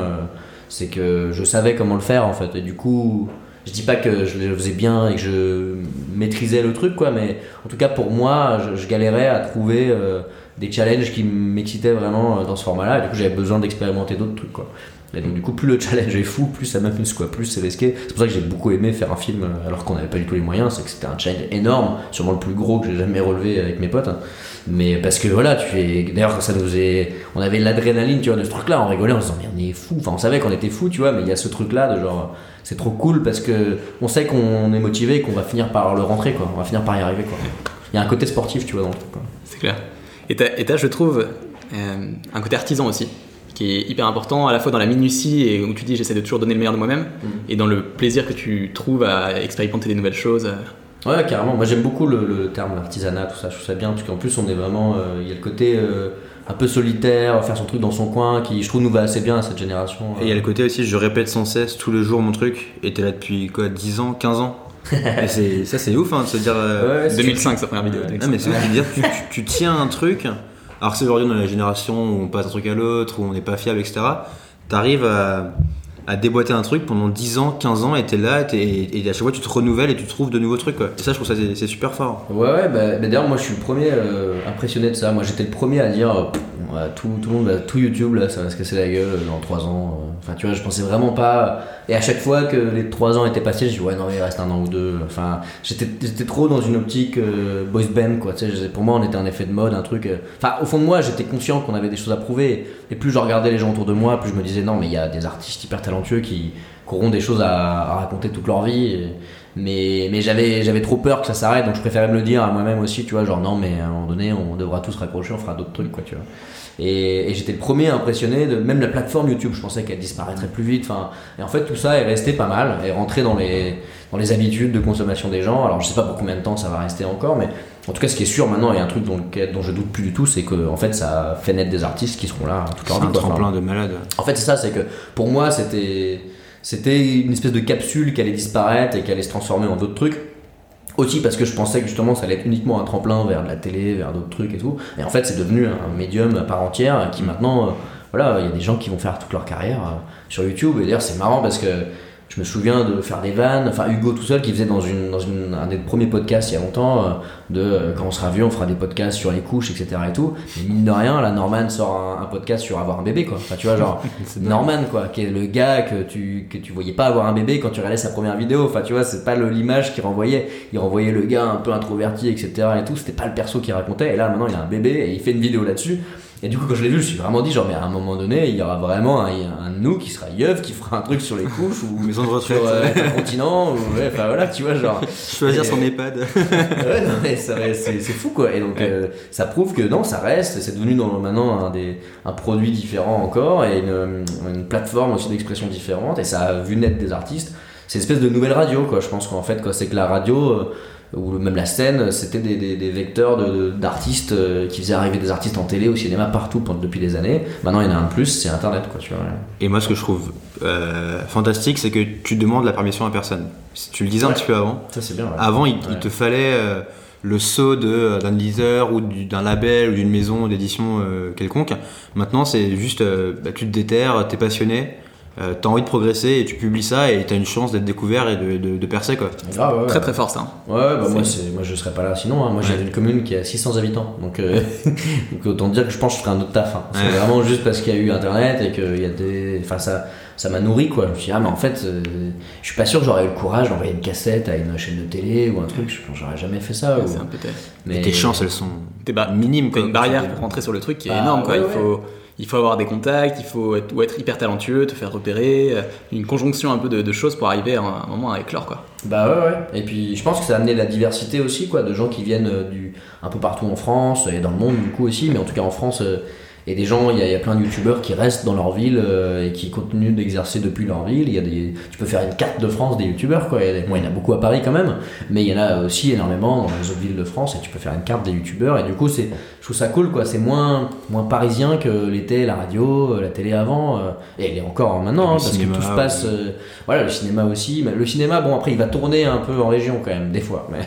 c'est que je savais comment le faire en fait. Et du coup je dis pas que je le faisais bien et que je maîtrisais le truc quoi, mais en tout cas pour moi je, je galérais à trouver des challenges qui m'excitaient vraiment euh, dans ce format-là. Et du coup, j'avais besoin d'expérimenter d'autres trucs, quoi. Et donc, du coup, plus le challenge est fou, plus ça m'amuse, quoi. Plus c'est risqué. C'est pour ça que j'ai beaucoup aimé faire un film euh, alors qu'on n'avait pas du tout les moyens. C'est que c'était un challenge énorme, sûrement le plus gros que j'ai jamais relevé avec mes potes. Mais parce que voilà, tu fais. D'ailleurs, ça nous est. On avait l'adrénaline, tu vois, de ce truc-là. On rigolait, on se disant, mais on est fou. Enfin, on savait qu'on était fou, tu vois, mais il y a ce truc-là de genre. C'est trop cool parce que on sait qu'on est motivé et qu'on va finir par le rentrer, quoi. On va finir par y arriver, quoi. Il y a un côté sportif, tu vois, dans le truc, C'est clair. Et t'as, je trouve, euh, un côté artisan aussi. qui est hyper important à la fois dans la minutie et où tu dis j'essaie de toujours donner le meilleur de moi-même Mm. et dans le plaisir que tu trouves à expérimenter des nouvelles choses. Ouais, carrément. Moi, j'aime beaucoup le, le terme l'artisanat, tout ça. Je trouve ça bien parce qu'en plus, on est vraiment. euh, Il y a le côté euh, un peu solitaire, faire son truc dans son coin, qui je trouve nous va assez bien à cette génération. Et il y a le côté aussi, je répète sans cesse tous les jours mon truc, et t'es là depuis quoi, 10 ans, 15 ans Ça, c'est ouf hein, de se dire. euh, Ouais, ouais, c'est- 2005 sa première vidéo. Ouais. 2005. Non, mais c'est ouf de dire, tu, tu, tu tiens un truc. Alors que c'est aujourd'hui dans la génération où on passe un truc à l'autre, où on n'est pas fiable, etc. T'arrives à, à déboîter un truc pendant 10 ans, 15 ans, et t'es là, et, à chaque fois tu te renouvelles et tu trouves de nouveaux trucs. Quoi. Ça, je trouve ça c'est, super fort. Ouais, ouais, bah, bah, d'ailleurs, moi je suis le premier euh, impressionné de ça. Moi j'étais le premier à dire euh, tout, tout le monde, va- tout YouTube là, ça va se casser la gueule euh, dans 3 ans. euh. Enfin, tu vois, je pensais vraiment pas. Et à chaque fois que les 3 ans étaient passés, je dis ouais, non, il reste un an ou deux. Enfin, j'étais, trop dans une optique euh, boys band quoi. Tu sais, pour moi, on était un effet de mode, un truc. Enfin, au fond de moi, j'étais conscient qu'on avait des choses à prouver. Et plus je regardais les gens autour de moi, plus je me disais non, mais il y a des artistes hyper talentueux qui, qui auront des choses à, à raconter toute leur vie. Mais, mais j'avais, j'avais trop peur que ça s'arrête, donc je préférais me le dire à moi-même aussi, tu vois, genre non, mais à un moment donné, on devra tous raccrocher, on fera d'autres trucs, quoi, tu vois. Et, j'étais le premier impressionné de même la plateforme YouTube, je pensais qu'elle disparaîtrait plus vite, enfin, et en fait tout ça est resté pas mal, est rentré dans les, dans les habitudes de consommation des gens. Alors je sais pas pour combien de temps ça va rester encore, mais en tout cas, ce qui est sûr maintenant, et un truc dont, dont je doute plus du tout, c'est que en fait ça fait naître des artistes qui seront là toute C'est leur vie. un quoi. Tremplin de malade. en fait, c'est ça, c'est que pour moi, c'était c'était une espèce de capsule qui allait disparaître et qui allait se transformer en d'autres trucs. Aussi parce que je pensais que justement ça allait être uniquement un tremplin vers de la télé, vers d'autres trucs et tout. Et en fait, c'est devenu un médium à part entière qui maintenant, euh, voilà, il y a des gens qui vont faire toute leur carrière euh, sur YouTube. Et d'ailleurs, c'est marrant parce que je me souviens de faire des vannes, enfin Hugo tout seul qui faisait dans, une, dans une, un des premiers podcasts il y a longtemps, euh, de euh, quand on sera vieux, on fera des podcasts sur les couches, etc. et tout. Mais mine de rien, là, Norman sort un, un podcast sur avoir un bébé, quoi. Enfin, tu vois, genre, Norman, quoi, qui est le gars que tu, que tu voyais pas avoir un bébé quand tu regardais sa première vidéo. Enfin, tu vois, c'est pas le- l'image qu'il renvoyait. Il renvoyait le gars un peu introverti, etc. et tout. C'était pas le perso qu'il racontait. Et là, maintenant, il a un bébé et il fait une vidéo là-dessus. Et du coup, quand je l'ai vu, je me suis vraiment dit, genre, mais à un moment donné, il y aura vraiment un, un de nous qui sera Yeuf, qui fera un truc sur les couches ou Maison de retraite. sur euh, un continent. Ou, ouais, enfin voilà, tu vois, genre. Choisir Et- son EHPAD. Ouais, non, mais ça reste- c'est c'est fou quoi. Et donc Ouais. euh, ça prouve que non, ça reste. C'est devenu dans, maintenant un, des, un produit différent encore et une, une plateforme aussi d'expression différente. Et ça a vu naître des artistes. C'est une espèce de nouvelle radio quoi. Je pense qu'en fait, quoi, c'est que la radio euh, ou même la scène, c'était des, des, des vecteurs de- de- d'artistes euh, qui faisaient arriver des artistes en télé, au cinéma, partout pendant, depuis des années. Maintenant, il y en a un de plus, c'est Internet quoi. Tu vois. Et moi, ce que je trouve euh, fantastique, c'est que tu demandes la permission à personne. Tu le disais un petit peu avant. Ça c'est bien. ouais. Avant, il, te fallait euh, le euh, d'un leader ou du- d'un label ou d'une maison d'édition euh, quelconque. Maintenant, c'est juste, bah, tu te déterres, t'es passionné, euh, t'as envie de progresser et tu publies ça et t'as une chance d'être découvert et de, de- de percer quoi. Ah, ouais, ouais. Très très fort ça. Ouais, bah moi, moi je serais pas là sinon. hein. Moi Ouais. j'ai une commune qui a 600 habitants. Donc, euh, donc autant dire que je pense que je ferais un autre taf. hein. C'est Ouais. vraiment juste parce qu'il y a eu internet et qu'il y a des. Enfin, ça, ça m'a nourri quoi. Je me suis dit, ah, mais en fait, euh, je suis pas sûr que j'aurais eu le courage d'envoyer une cassette à une chaîne de télé ou un truc. Je- J'aurais jamais fait ça. ou- un. Mais Et tes chances, elles sont minimes T'as quoi. une barrière pour rentrer sur le truc qui est Bah, énorme quoi. ouais, il, ouais. faut, il faut avoir des contacts, il faut être, ou être hyper talentueux, te faire repérer, euh, une conjonction un peu de, choses pour arriver à un, moment à éclore quoi. Bah ouais, ouais. Et puis je pense que ça a amené la diversité aussi, quoi, de gens qui viennent euh, du, un peu partout en France et dans le monde du coup aussi, mais en tout cas en France. euh, et des gens, il y, a- plein de youtubeurs qui restent dans leur ville et qui continuent d'exercer depuis leur ville. Il y a des, tu peux faire une carte de France des youtubeurs, quoi. Il y, y en a beaucoup à Paris quand même, mais il y en a aussi énormément dans les autres villes de France et tu peux faire une carte des youtubeurs. Et du coup, c'est, trouve ça cool, quoi. C'est moins, moins parisien que l'était la radio, euh, la télé avant, euh, et elle est encore maintenant, hein, parce cinéma, que tout se passe. ouais. euh, voilà, le cinéma aussi. Mais le cinéma, bon, après, il va tourner un peu en région quand même, des fois. Mais,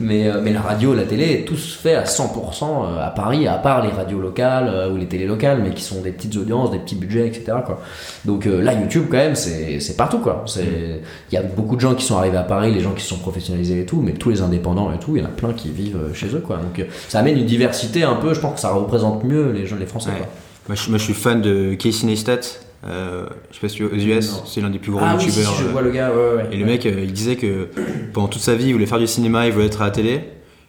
mais, mais la radio, la télé, tout se fait à 100% à Paris, à part les radios locales ou les télés locales, mais qui sont des petites audiences, des petits budgets, etc. Quoi. Donc là, YouTube, quand même, c'est c'est partout. quoi. Il y a beaucoup de gens qui sont arrivés à Paris, les gens qui se sont professionnalisés et tout, mais tous les indépendants et tout, il y en a plein qui vivent chez eux. Quoi. Donc ça amène une diversité un peu, je pense que ça représente mieux les les Français. Ouais. quoi. Moi je, moi, je suis fan de Casey Neistat. Euh, je sais pas si aux US, c'est l'un des plus gros Ah oui, si, youtubeurs. si, je vois le gars, ouais, ouais. Et le mec, euh, il disait que pendant toute sa vie, il voulait faire du cinéma, il voulait être à la télé.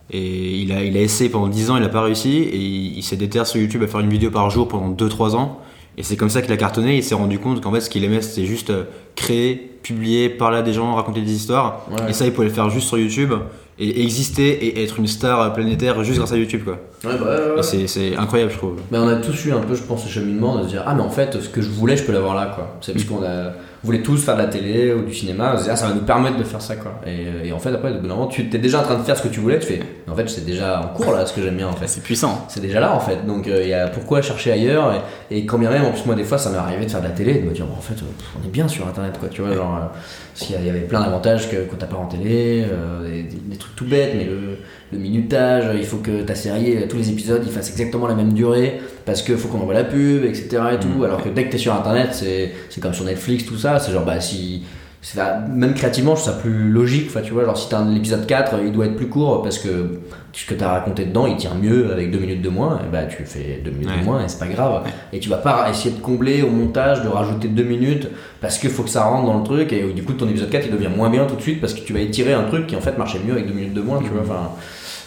Et il a, il a essayé pendant 10 ans, il n'a pas réussi. Et il, il s'est déterré sur YouTube à faire une vidéo par jour pendant 2-3 ans. Et c'est comme ça qu'il a cartonné. Il s'est rendu compte qu'en fait, ce qu'il aimait, c'était juste euh, créer, publier, parler à des gens, raconter des histoires. Ouais. Et ça, il pouvait le faire juste sur YouTube et exister et être une star planétaire juste grâce à YouTube, quoi. Ouais, bah, ouais, ouais. Et c'est- incroyable, je trouve. Mais on a tous eu un peu, je pense, ce cheminement de se dire Ah, mais en fait, ce que je voulais, je peux l'avoir là, quoi. C'est parce qu'on a. Voulait tous faire de la télé ou du cinéma, on se disait, ah, ça va nous permettre de faire ça, quoi. Et, et en fait, après, au bout d'un moment, tu es déjà en train de faire ce que tu voulais, tu fais, en fait, c'est déjà en cours, là, ce que j'aime bien, en fait. C'est puissant. C'est déjà là, en fait. Donc, euh, il y a pourquoi chercher ailleurs et, et quand bien même, en plus, moi, des fois, ça m'est arrivé de faire de la télé et de me dire, bon, en fait, euh, on est bien sur Internet, quoi. Tu vois, genre, euh, parce qu'il y a- il y avait plein d'avantages que, que t'as pas en télé, euh, des, trucs tout bêtes, mais le, le minutage, il faut que ta série, euh, tous les épisodes, ils fassent exactement la même durée, parce qu'il faut qu'on envoie la pub, etc. et tout. Mm. Alors que dès que t'es sur Internet, c'est c'est comme sur Netflix, tout ça, c'est genre, bah, si. C'est- même créativement, je trouve ça plus logique. Enfin, tu vois, genre si t'as un l'épisode 4, il doit être plus court parce que ce que t'as raconté dedans, il tient mieux avec 2 minutes de moins. Et bah, tu fais 2 minutes Ouais. de moins et c'est pas grave. Et tu vas pas essayer de combler au montage, de rajouter 2 minutes parce qu'il faut que ça rentre dans le truc. Et du coup, ton épisode 4 il devient moins bien tout de suite parce que tu vas étirer un truc qui en fait marchait mieux avec 2 minutes de moins. Tu vois, enfin.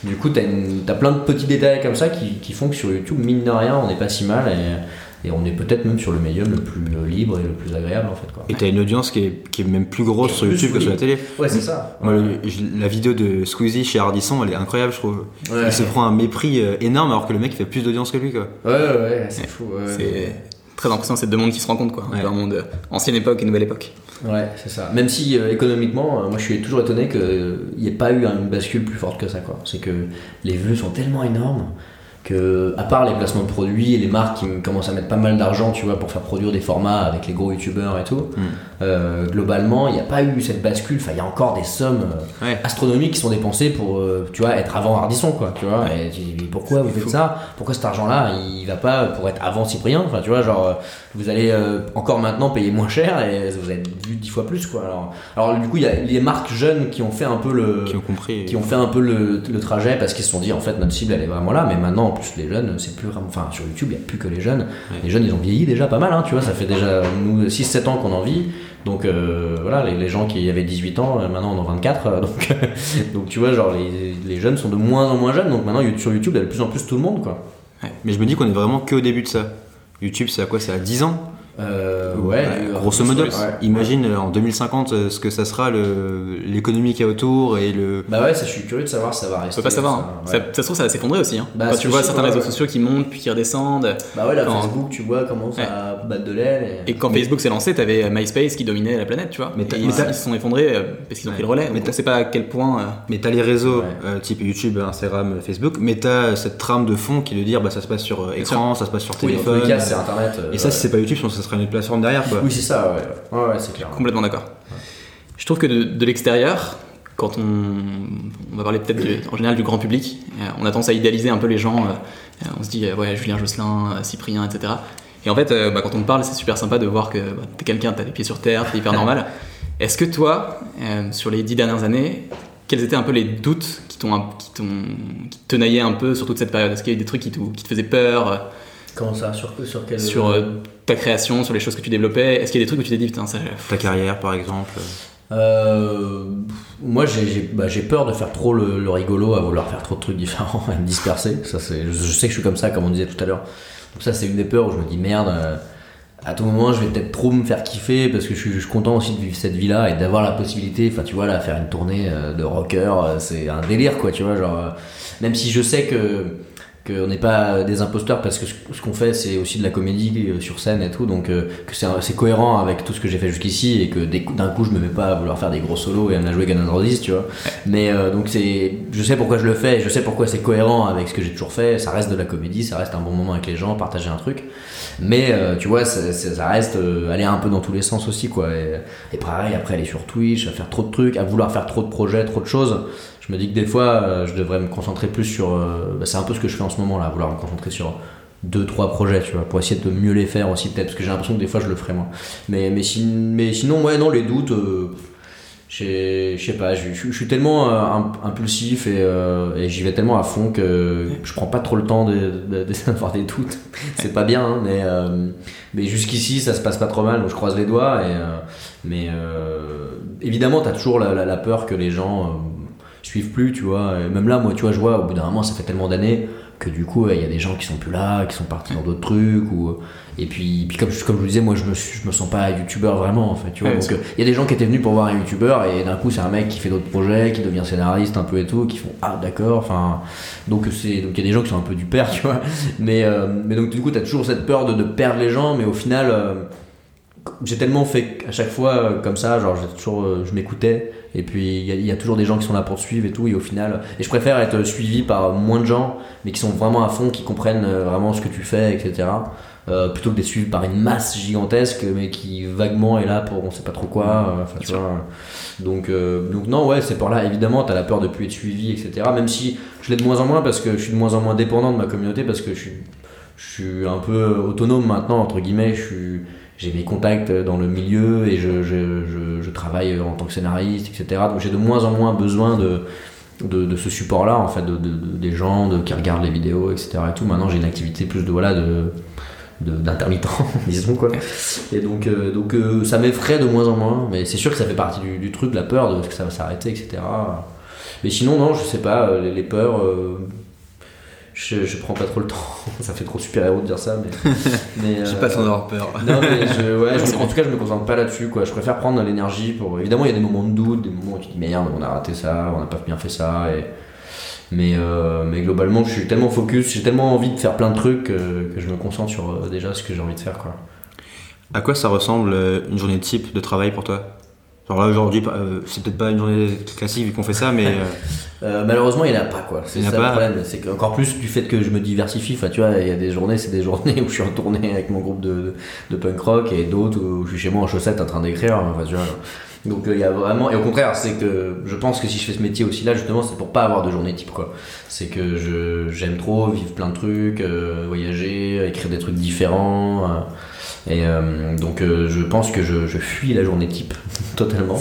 Du coup, t'as une- t'as plein de petits détails comme ça qui, qui font que sur YouTube, mine de rien, on n'est pas si mal et, et on est peut-être même sur le médium le plus euh, libre et le plus agréable en fait. Quoi. Et t'as une audience qui est, qui est même plus grosse sur plus, YouTube que sur la télé. Ouais, c'est ça. Moi, le- je- la vidéo de Squeezie chez Hardisson, elle est incroyable, je trouve. Ouais. Il se prend un mépris euh, énorme alors que le mec fait plus d'audience que lui, quoi. Ouais, ouais, ouais, c'est fou. ouais. C'est très impressionnant, c'est deux mondes qui se rencontrent quoi. Un Ouais. Un monde euh, ancienne époque et nouvelle époque. Ouais, c'est ça. Même si euh, économiquement, euh, moi je suis toujours étonné qu'il n'y ait pas eu une bascule plus forte que ça. quoi. C'est que les vues sont tellement énormes que, à part les placements de produits et les marques qui commencent à mettre pas mal d'argent, tu vois, pour faire produire des formats avec les gros youtubeurs et tout, Mm. Euh, globalement, il n'y a pas eu cette bascule. Enfin, il y a encore des sommes euh, Ouais. astronomiques qui sont dépensées pour, euh, tu vois, être avant Ardisson, quoi. Tu vois. Et tu dis, mais pourquoi vous faites ça? Pourquoi cet argent-là, il va pas pour être avant Cyprien? Enfin, tu vois, genre, euh, vous allez encore maintenant payer moins cher et vous êtes vu dix fois plus, quoi. Alors, alors du coup, il y a les marques jeunes qui ont fait un peu le, Qui ont compris. qui ont fait un peu le, le trajet parce qu'ils se sont dit en fait notre cible elle est vraiment là mais maintenant en plus les jeunes c'est plus enfin sur YouTube il n'y a plus que les jeunes les jeunes ils ont vieilli déjà pas mal hein, tu vois ça fait déjà nous 6-7 ans qu'on en vit donc euh, voilà les, gens qui avaient 18 ans euh, maintenant on en a 24 euh, donc, donc tu vois genre les, les jeunes sont de moins en moins jeunes donc maintenant sur YouTube il y a de plus en plus tout le monde quoi. Mais je me dis qu'on est vraiment que au début de ça. YouTube, c'est à quoi? C'est à 10 ans? Euh, ouais, euh, Grosso modo, ouais. imagine euh, en 2050 euh, ce que ça sera le- l'économie qu'il y a autour et le. bah ouais ça, je suis curieux de savoir si ça va On rester peut pas savoir. ça, hein. ouais. Ça, ça se trouve, ça va s'effondrer aussi. hein. Bah, Quand tu vois certains ouais, réseaux ouais. sociaux qui montent puis qui redescendent. bah ouais là Quand- Facebook tu vois commence à battre de l'aile Et quand Facebook s'est lancé, t'avais MySpace qui dominait la planète, tu vois. Mais et t'as- ils, mais t'as- ils se sont effondrés parce qu'ils ont Ouais. pris le relais. Mais on sait pas à quel point. euh, Mais t'as les réseaux Ouais. euh, type YouTube, Instagram, Facebook, mais t'as cette trame de fond qui de dire bah ça se passe sur écran, ça se passe sur téléphone. c'est internet et ça, ouais. si c'est pas YouTube, ça serait une autre plateforme derrière quoi. Oui, c'est ça, ouais. Ouais, ouais, c'est clair. Complètement d'accord. Je trouve que de, de l'extérieur, quand on, on va parler peut-être en général du grand public, euh, on a tendance à idéaliser un peu les gens. euh, euh, on se dit, euh, ouais, Julien Josselin, euh, Cyprien, etc. Et en fait, euh, bah, quand on te parle, c'est super sympa de voir que bah, t'es quelqu'un, t'as les pieds sur terre, t'es hyper normal. Est-ce que toi, euh, sur les dix dernières années, quels étaient un peu les doutes qui t'ont un- qui t'ont qui te tenaillaient un peu sur toute cette période? Est-ce qu'il y a eu des trucs qui, te faisaient peur euh, Comment ça Sur, sur quel. sur euh, ta création, sur les choses que tu développais Est-ce qu'il y a des trucs où tu t'es dit, putain, ça. Ta carrière par exemple. Euh, moi, j'ai bah, j'ai peur de faire trop le, le rigolo, à vouloir faire trop de trucs différents, à me disperser. Ça, c'est- je, je sais que je suis comme ça, comme on disait tout à l'heure. Donc, ça, c'est une des peurs où je me dis merde. euh, à tout moment, je vais peut-être trop me faire kiffer parce que je suis, je suis content aussi de vivre cette vie-là et d'avoir la possibilité, enfin, tu vois, là, faire une tournée de rocker, c'est un délire, quoi, tu vois. Genre, même si je sais que qu'on n'est pas des imposteurs parce que ce, qu'on fait c'est aussi de la comédie euh, sur scène et tout. Donc euh, que c'est cohérent avec tout ce que j'ai fait jusqu'ici et que d'un coup je me mets pas à vouloir faire des gros solos et à me la jouer Guns N' tu vois. Mais euh, donc c'est je sais pourquoi je le fais je sais pourquoi c'est cohérent avec ce que j'ai toujours fait. Ça reste de la comédie ça reste un bon moment avec les gens partager un truc. Mais euh, tu vois ça, ça- ça reste euh, aller un peu dans tous les sens aussi quoi. Et, et pareil après aller sur Twitch à faire trop de trucs à vouloir faire trop de projets trop de choses je me dis que des fois euh, je devrais me concentrer plus sur euh, bah, c'est un peu ce que je fais en ce moment là vouloir me concentrer sur deux trois projets tu vois pour essayer de mieux les faire aussi peut-être parce que j'ai l'impression que des fois je le ferai moins. Mais mais, si- mais sinon ouais non les doutes euh, je sais pas je, suis tellement euh, imp- impulsif et, j'y vais tellement à fond que je prends pas trop le temps de- de- de- d'avoir des doutes. C'est pas bien hein, mais mais jusqu'ici ça se passe pas trop mal donc je croise les doigts et mais évidemment t'as toujours la, peur que les gens suivent plus tu vois. Et même là moi tu vois je vois au bout d'un moment ça fait tellement d'années que du coup il y a des gens qui sont plus là, qui sont partis dans d'autres trucs ou et puis, puis comme, comme je vous disais moi je me, je me sens pas youtubeur vraiment en fait tu vois. Ouais, donc euh, il y a des gens qui étaient venus pour voir un youtubeur et d'un coup c'est un mec qui fait d'autres projets qui devient scénariste un peu et tout qui font ah d'accord enfin donc c'est donc il y a des gens qui sont un peu du père tu vois. Mais euh, mais donc du coup t'as toujours cette peur de, de perdre les gens mais au final euh, j'ai tellement fait à chaque fois euh, comme ça genre j'ai toujours euh, je m'écoutais et puis il y, a- il y a toujours des gens qui sont là pour te suivre et tout et au final et je préfère être suivi par moins de gens mais qui sont vraiment à fond qui comprennent euh, vraiment ce que tu fais etc euh, plutôt que d'être suivi par une masse gigantesque mais qui vaguement est là pour on sait pas trop quoi euh, tu vois. donc euh, donc non ouais c'est par là évidemment t'as la peur de plus être suivi etc même si je l'ai de moins en moins parce que je suis de moins en moins dépendant de ma communauté parce que je suis je suis un peu autonome maintenant entre guillemets je suis j'ai mes contacts dans le milieu et je, je, je, travaille en tant que scénariste etc donc j'ai de moins en moins besoin de de, ce support là en fait de, de- de- des gens qui regardent les vidéos etc et tout. Maintenant j'ai une activité plus de voilà de d'intermittent disons quoi. Et donc euh, donc euh, ça m'effraie de moins en moins mais c'est sûr que ça fait partie du, truc la peur de que ça va s'arrêter etc mais sinon non je sais pas euh, les, peurs je, je prends pas trop le temps ça fait trop super héros de dire ça mais, mais J'ai euh, pas besoin d'avoir peur. non mais je, ouais, je- en tout cas je me concentre pas là-dessus quoi. Je préfère prendre l'énergie pour. Évidemment il y a des moments de doute, des moments où tu te dis merde on a raté ça, on n'a pas bien fait ça. Et... Mais, euh, mais globalement je suis tellement focus, j'ai tellement envie de faire plein de trucs que, que je me concentre sur euh, déjà ce que j'ai envie de faire quoi. À quoi ça ressemble euh, une journée type de travail pour toi? Genre là aujourd'hui, euh, c'est peut-être pas une journée classique vu qu'on fait ça, mais euh, Euh, malheureusement, il n'y en a pas quoi. C'est ça le problème. C'est qu'encore plus du fait que je me diversifie. Enfin, tu vois, il y a des journées, c'est des journées où je suis en tournée avec mon groupe de, de punk rock et d'autres où je suis chez moi en chaussettes en train d'écrire. Enfin, tu vois. Donc il y a vraiment et au contraire, c'est que je pense que si je fais ce métier aussi là, justement, c'est pour pas avoir de journée type quoi. C'est que je j'aime trop vivre plein de trucs, euh, voyager, écrire des trucs différents. euh, et euh, donc euh, je pense que je, je fuis la journée type totalement.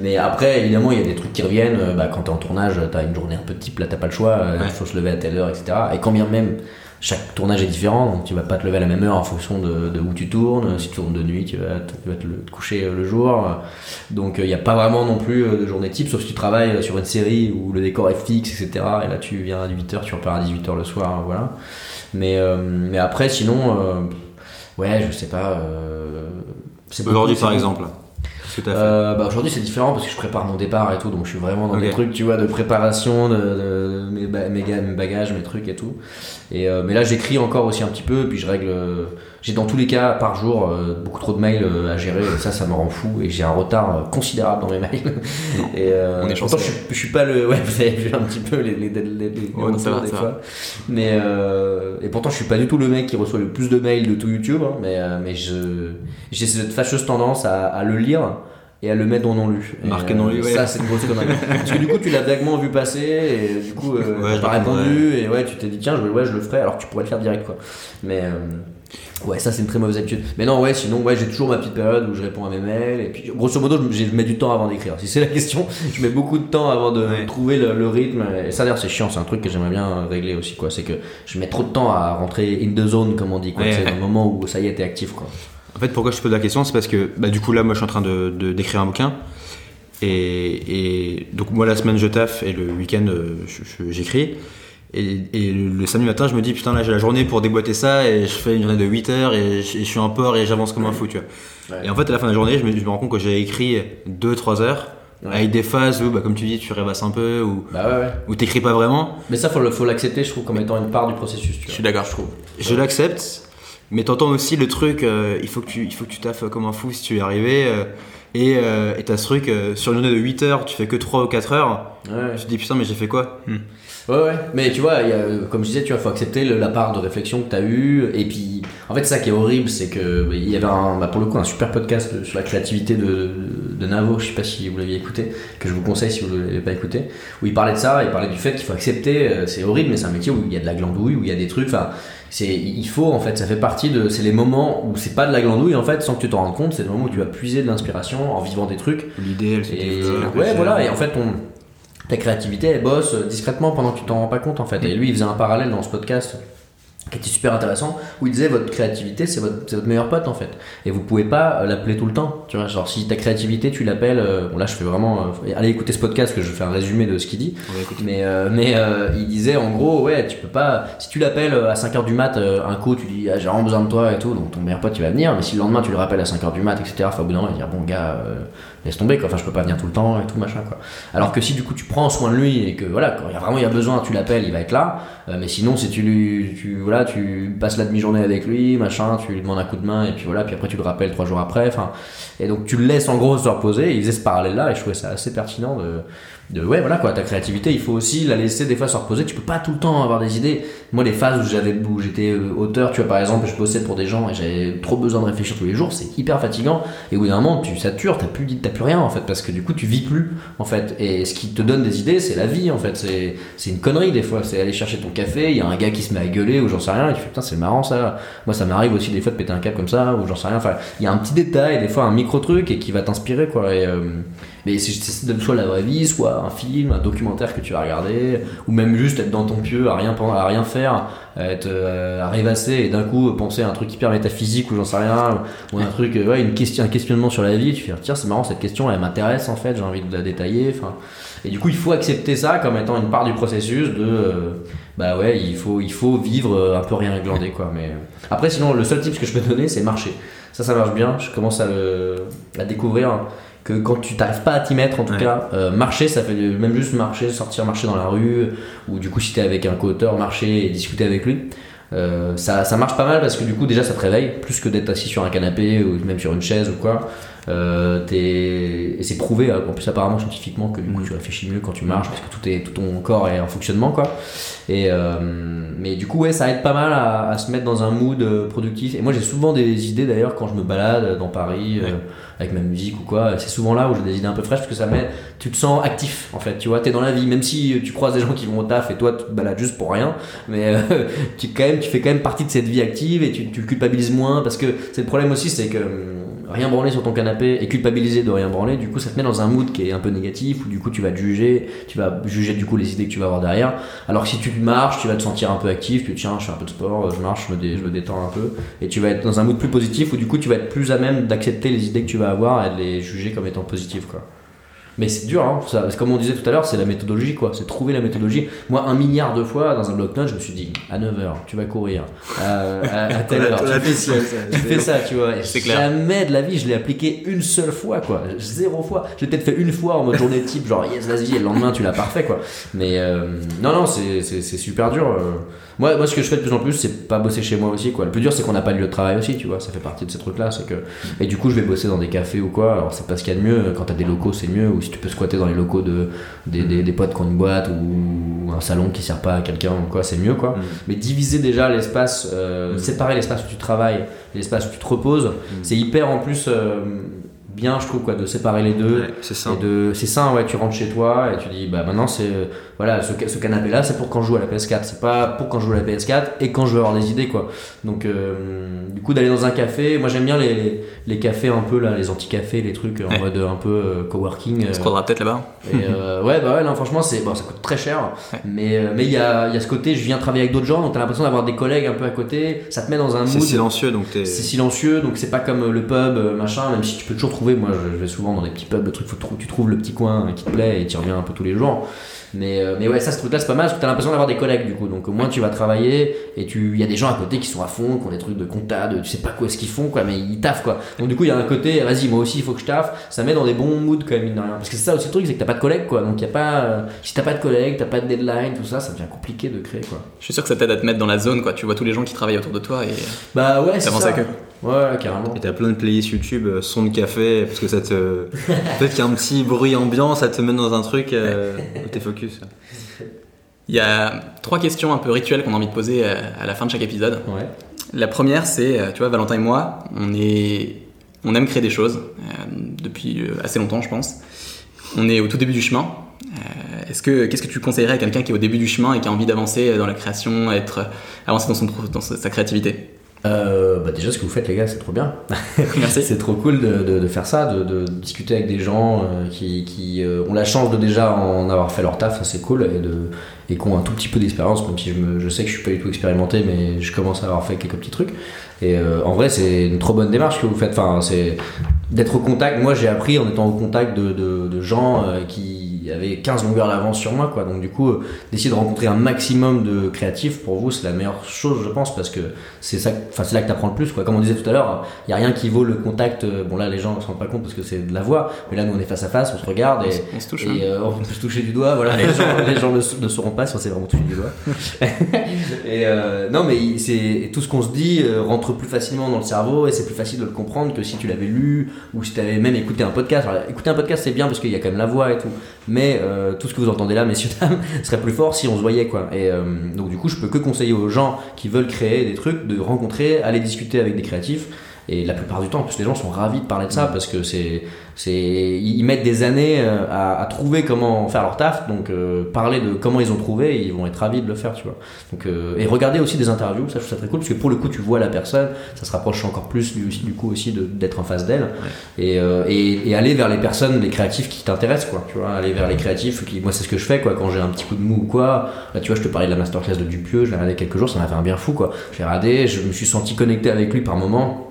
Mais après, évidemment, il y a des trucs qui reviennent. Euh, Bah, quand t'es en tournage, t'as une journée un peu type, là t'as pas le choix. Il Ouais. faut se lever à telle heure, etc. Et quand bien même, chaque tournage est différent, donc tu vas pas te lever à la même heure en fonction de, de où tu tournes. Si tu tournes de nuit, tu vas te, tu vas te le- te coucher le jour. Donc il n'y a pas vraiment non plus de journée type, sauf si tu travailles sur une série où le décor est fixe, etc. Et là tu viens à 18h, tu repars à 18h le soir, voilà. Mais, euh, mais après, sinon, ouais, je sais pas. euh, aujourd'hui par exemple, euh, bah aujourd'hui c'est différent parce que je prépare mon départ et tout, donc je suis vraiment dans Ok. des trucs, tu vois, de préparation de, de mes, ba- mes ga- mes bagages, mes trucs et tout. Et euh, mais là j'écris encore aussi un petit peu, puis je règle. J'ai dans tous les cas par jour euh, beaucoup trop de mails euh, à gérer, et ça ça me rend fou et j'ai un retard euh, considérable dans mes mails. et euh, On est pourtant, je, suis- je suis pas le, ouais vous avez vu un petit peu les les, les, les- les Ouais, va, des fois. Mais euh, et pourtant je suis pas du tout le mec qui reçoit le plus de mails de tout YouTube, hein, mais euh, mais je j'ai cette fâcheuse tendance à, à le lire et à le mettre dans non lu. Marqué non lu, ouais. Ça c'est une grosse connerie. Parce que du coup tu l'as vaguement vu passer et du coup euh, Ouais, t'as répondu et ouais tu t'es dit tiens je, ouais, je le ferai alors que tu pourrais le faire direct quoi. Mais euh, Ouais, ça c'est une très mauvaise habitude. Mais non, ouais, sinon, ouais, j'ai toujours ma petite période où je réponds à mes mails. Et puis, grosso modo, je, mets du temps avant d'écrire. Si c'est la question, je mets beaucoup de temps avant de Ouais. trouver le, le rythme. Et ça, d'ailleurs, c'est chiant. C'est un truc que j'aimerais bien régler aussi, quoi. C'est que je mets trop de temps à rentrer in the zone, comme on dit, quoi. Ouais, c'est ouais. le moment où ça y est, t'es actif, quoi. En fait, pourquoi je te pose la question, c'est parce que bah, du coup, là, moi, je suis en train de, d'écrire un bouquin. Et, et donc, moi, la semaine, je taffe et le week-end, euh, je- je- j'écris. Et, et le, le samedi matin, je me dis, putain, là, j'ai la journée pour déboîter ça. Et je fais une journée de 8 heures et je, et je suis en port et j'avance comme un fou, tu vois. Ouais. Et en fait, à la fin de la journée, je me, je me rends compte que j'ai écrit 2-3 heures. Ouais. Avec des phases où, bah, comme tu dis, tu rêvasses un peu ou, Bah ouais, ouais. ou t'écris pas vraiment. Mais ça, faut, le- faut l'accepter, je trouve, comme étant une part du processus, tu Je suis d'accord. Je trouve. Je l'accepte, mais t'entends aussi le truc, euh, il faut que tu, il faut que tu taffes comme un fou si tu veux y arriver. euh, et euh, et t'as ce truc, euh, sur une journée de 8 heures, tu fais que 3 ou 4 heures. Ouais. Je te dis putain, mais j'ai fait quoi? Ouais, ouais. Mais tu vois, il y a, euh, comme je disais, tu vois, faut accepter le- la part de réflexion que tu as eue. Et puis, en fait, ça qui est horrible, c'est que bah, il y avait un, bah, pour le coup un super podcast sur la créativité de, Navo. Je sais pas si vous l'aviez écouté, que je vous conseille si vous l'avez pas écouté. Où il parlait de ça, il parlait du fait qu'il faut accepter. euh, C'est horrible, mais c'est un métier où il y a de la glandouille, où il y a des trucs. Enfin, c'est, il faut en fait, ça fait partie de, c'est les moments où c'est pas de la glandouille en fait, sans que tu t'en rendes compte. C'est le moment où tu vas puiser de l'inspiration en vivant des trucs. L'idée, elle se Et ouais, voilà, et en fait, on, ta créativité, elle bosse discrètement pendant que tu t'en rends pas compte, en fait. Et lui, il faisait un parallèle dans ce podcast qui était super intéressant où il disait votre créativité c'est votre, c'est votre meilleur pote en fait. Et vous pouvez pas euh, l'appeler tout le temps tu vois. Genre si ta créativité tu l'appelles euh, bon là je fais vraiment euh, allez écouter ce podcast que je fais un résumé de ce qu'il dit. Mais euh, mais il disait en gros ouais tu peux pas si tu l'appelles à 5h du mat un coup tu dis ah, j'ai vraiment besoin de toi et tout donc ton meilleur pote il va venir. Mais si le lendemain tu le rappelles à 5h du mat etc enfin, au bout d'un moment il va dire bon gars laisse tomber quoi. Enfin je peux pas venir tout le temps et tout machin quoi. Alors que si du coup tu prends soin de lui et que voilà quand il y a vraiment il y a besoin tu l'appelles il va être là. Euh, mais sinon si tu lui tu voilà tu passes la demi-journée avec lui machin tu lui demandes un coup de main et puis voilà puis après tu le rappelles trois jours après enfin. Et donc tu le laisses en gros se reposer et il ce parallèle là et je trouvais ça assez pertinent de de ouais voilà quoi ta créativité il faut aussi la laisser des fois se reposer. Tu peux pas tout le temps avoir des idées. Moi les phases où j'avais où j'étais euh, auteur tu vois par exemple je bossais pour des gens et j'avais trop besoin de réfléchir tous les jours c'est hyper fatigant. Et au bout d'un moment tu satures t'as plus t'as plus rien en fait parce que du coup tu vis plus en fait. Et ce qui te donne des idées c'est la vie en fait. C'est c'est une connerie des fois. C'est aller chercher ton café il y a un gars qui se met à gueuler ou j'en sais rien et tu fais putain c'est marrant ça. Moi ça m'arrive aussi des fois de péter un câble comme ça ou j'en sais rien. Enfin il y a un petit détail des fois un micro truc et qui va t'inspirer quoi. Euh, mais c'est soit la vraie vie, soit un film, un documentaire que tu vas regarder, ou même juste être dans ton pieu à rien, à rien faire, à être euh, à rêvasser et d'un coup penser à un truc hyper métaphysique ou j'en sais rien, ou un truc, ouais, une question, un questionnement sur la vie, tu fais tiens c'est marrant cette question, elle m'intéresse en fait, j'ai envie de la détailler, enfin. Et du coup il faut accepter ça comme étant une part du processus de, euh, bah ouais il faut, il faut vivre euh, un peu rien glandé quoi. Mais après sinon le seul tip que je peux donner c'est marcher. Ça ça marche bien, je commence à le à découvrir que quand tu t'arrives pas à t'y mettre en tout Ouais. cas euh, marcher ça fait même juste marcher sortir marcher dans la rue ou du coup si t'es avec un co-auteur marcher et discuter avec lui euh, ça, ça marche pas mal parce que du coup déjà ça te réveille plus que d'être assis sur un canapé ou même sur une chaise ou quoi euh, et c'est prouvé euh, en plus apparemment scientifiquement que du coup Mhm. tu réfléchis mieux quand tu marches parce que tout, est, tout ton corps est en fonctionnement quoi. Et euh, mais du coup ouais ça aide pas mal à, à se mettre dans un mood euh, productif. Et moi j'ai souvent des idées d'ailleurs quand je me balade dans Paris euh, avec ma musique ou quoi c'est souvent là où j'ai des idées un peu fraîches parce que ça met tu te sens actif en fait. Tu vois t'es dans la vie même si tu croises des gens qui vont au taf et toi tu te balades juste pour rien mais euh, tu quand même tu fais quand même partie de cette vie active et tu, tu culpabilises moins parce que c'est le problème aussi c'est que hum, rien branler sur ton canapé et culpabiliser de rien branler du coup ça te met dans un mood qui est un peu négatif où du coup tu vas te juger tu vas juger du coup les idées que tu vas avoir derrière. Alors que si tu marches tu vas te sentir un peu actif tu tiens je fais un peu de sport je marche je me, je me détends un peu. Et tu vas être dans un mood plus positif où du coup tu vas être plus à même d'accepter les idées que tu vas avoir et de les juger comme étant positives quoi mais c'est dur, hein, ça, comme on disait tout à l'heure, c'est la méthodologie, quoi. C'est trouver la méthodologie. Moi, un milliard de fois, dans un bloc-notes, je me suis dit, à 9h, tu vas courir. À, à- à telle heure. Tu- fais ça, tu vois. C'est clair. Jamais de la vie, je l'ai appliqué une seule fois, quoi. Zéro fois. J'ai peut-être fait une fois en mode journée type, genre yes, vas-y, et le lendemain, tu l'as parfait, quoi. Mais euh, non, non, c'est super dur. euh. Moi, moi, ce que je fais de plus en plus, c'est pas bosser chez moi aussi, quoi. Le plus dur, c'est qu'on n'a pas de lieu de travail aussi, tu vois. Ça fait partie de ces trucs-là. C'est que. Et du coup, je vais bosser dans des cafés ou quoi. Alors, c'est pas ce qu'il y a de mieux. Quand t'as des locaux, c'est mieux. Ou si tu peux squatter dans les locaux de, des, des, des potes qui ont une boîte ou un salon qui sert pas à quelqu'un ou quoi, c'est mieux, quoi. Mm. Mais diviser déjà l'espace, euh, Mm. séparer l'espace où tu travailles et l'espace où tu te reposes, c'est hyper en plus euh, bien, je trouve, quoi, de séparer les deux. Ouais, c'est de, c'est ça, ouais, tu rentres chez toi et tu dis, bah maintenant c'est, voilà, ce, ca- ce canapé là, c'est pour quand je joue à la PS4, c'est pas pour quand je joue à la PS4 et quand je veux avoir des idées, quoi. Donc, euh, du coup, d'aller dans un café, moi j'aime bien les, les, les cafés un peu là, les anti-cafés, les trucs en Ouais. mode un peu euh, coworking. On se euh, croisera peut-être là-bas. euh, ouais, bah ouais, non, franchement, c'est, bon, ça coûte très cher. Ouais. Mais euh, mais il y a, il y a ce côté, je viens travailler avec d'autres gens, donc t'as l'impression d'avoir des collègues un peu à côté, ça te met dans un C'est mood. silencieux donc t'es. C'est silencieux, donc c'est pas comme le pub, euh, machin, même si tu peux toujours trouver, moi je, vais souvent dans des petits pubs, le truc, faut trou- tu trouves le petit coin qui te plaît et tu reviens un peu tous les jours. Mais, euh, mais ouais, ça, ce truc-là, c'est pas mal parce que t'as l'impression d'avoir des collègues du coup. Donc au moins tu vas travailler et il y a des gens à côté qui sont à fond, qui ont des trucs de compta, de tu sais pas quoi ce qu'ils font, quoi, mais ils taffent quoi. Donc du coup, il y a un côté, vas-y, moi aussi, il faut que je taffe. Ça met dans des bons moods quand même, mine de rien. Parce que c'est ça aussi le truc, c'est que t'as pas de collègues quoi. Donc y a pas, euh, si t'as pas de collègues, t'as pas de deadline, tout ça, ça devient compliqué de créer quoi. Je suis sûr que ça t'aide à te mettre dans la zone, quoi. Tu vois tous les gens qui travaillent autour de toi et Bah ouais, c'est ça. avec eux. Ouais, carrément. Et t'as plein de playlists YouTube, euh, son de café, parce que ça te. Peut-être qu'il y a un petit bruit ambiant, ça te met dans un truc euh, où t'es focus. Il y a trois questions un peu rituelles qu'on a envie de poser euh, à la fin de chaque épisode. Ouais. La première, c'est, euh, tu vois, Valentin et moi, on est, on aime créer des choses depuis assez longtemps, je pense. On est au tout début du chemin. Est-ce que, qu'est-ce que tu conseillerais à quelqu'un qui est au début du chemin et qui a envie d'avancer dans la création, être, avancer dans son, dans sa créativité? Euh, bah déjà ce que vous faites les gars c'est trop bien. Merci. c'est trop cool de, de- de faire ça de, de discuter avec des gens euh, qui, qui, euh, ont la chance de déjà en avoir fait leur taf c'est cool et, de, et qui ont un tout petit peu d'expérience même si je, me- je sais que je suis pas du tout expérimenté mais je commence à avoir fait quelques petits trucs. Et en vrai c'est une trop bonne démarche que vous faites. Enfin c'est d'être au contact. Moi j'ai appris en étant au contact de, gens euh, qui avaient 15 longueurs d'avance sur moi quoi. Donc du coup euh, d'essayer de rencontrer un maximum de créatifs pour vous c'est la meilleure chose je pense parce que c'est ça enfin c'est là que t'apprends le plus quoi. Comme on disait tout à l'heure il y a rien qui vaut le contact euh, bon là les gens ne se rendent pas compte parce que c'est de la voix mais là nous on est face à face on se regarde et, on se touche. et hein. euh, on peut se toucher du doigt voilà. Les gens, les gens ne, sauront pas si on s'est vraiment touché du doigt. Et euh, non mais il- c'est tout ce qu'on se dit rentre plus facilement dans le cerveau et c'est plus facile de le comprendre que si tu l'avais lu ou si tu avais même écouté un podcast. Alors, écouter un podcast c'est bien parce qu'il y a quand même la voix et tout mais euh, tout ce que vous entendez là messieurs dames serait plus fort si on se voyait quoi. Et euh, donc du coup je peux que conseiller aux gens qui veulent créer des trucs de rencontrer aller discuter avec des créatifs et la plupart du temps en plus les gens sont ravis de parler de ça parce que c'est c'est ils mettent des années euh, à, à trouver comment faire leur taf. Donc euh, parler de comment ils ont trouvé ils vont être ravis de le faire tu vois. Donc euh, et regarder aussi des interviews ça je trouve ça très cool parce que pour le coup tu vois la personne ça se rapproche encore plus du, du coup aussi de- d'être en face d'elle. Et, euh, et, et aller vers les personnes les créatifs qui t'intéressent quoi tu vois. Aller vers les créatifs qui moi c'est ce que je fais quoi. Quand j'ai un petit coup de mou ou quoi là tu vois je te parlais de la masterclass de Dupieux je l'ai regardé quelques jours ça m'a fait un bien fou quoi. J'ai regardé je me suis senti connecté avec lui par moment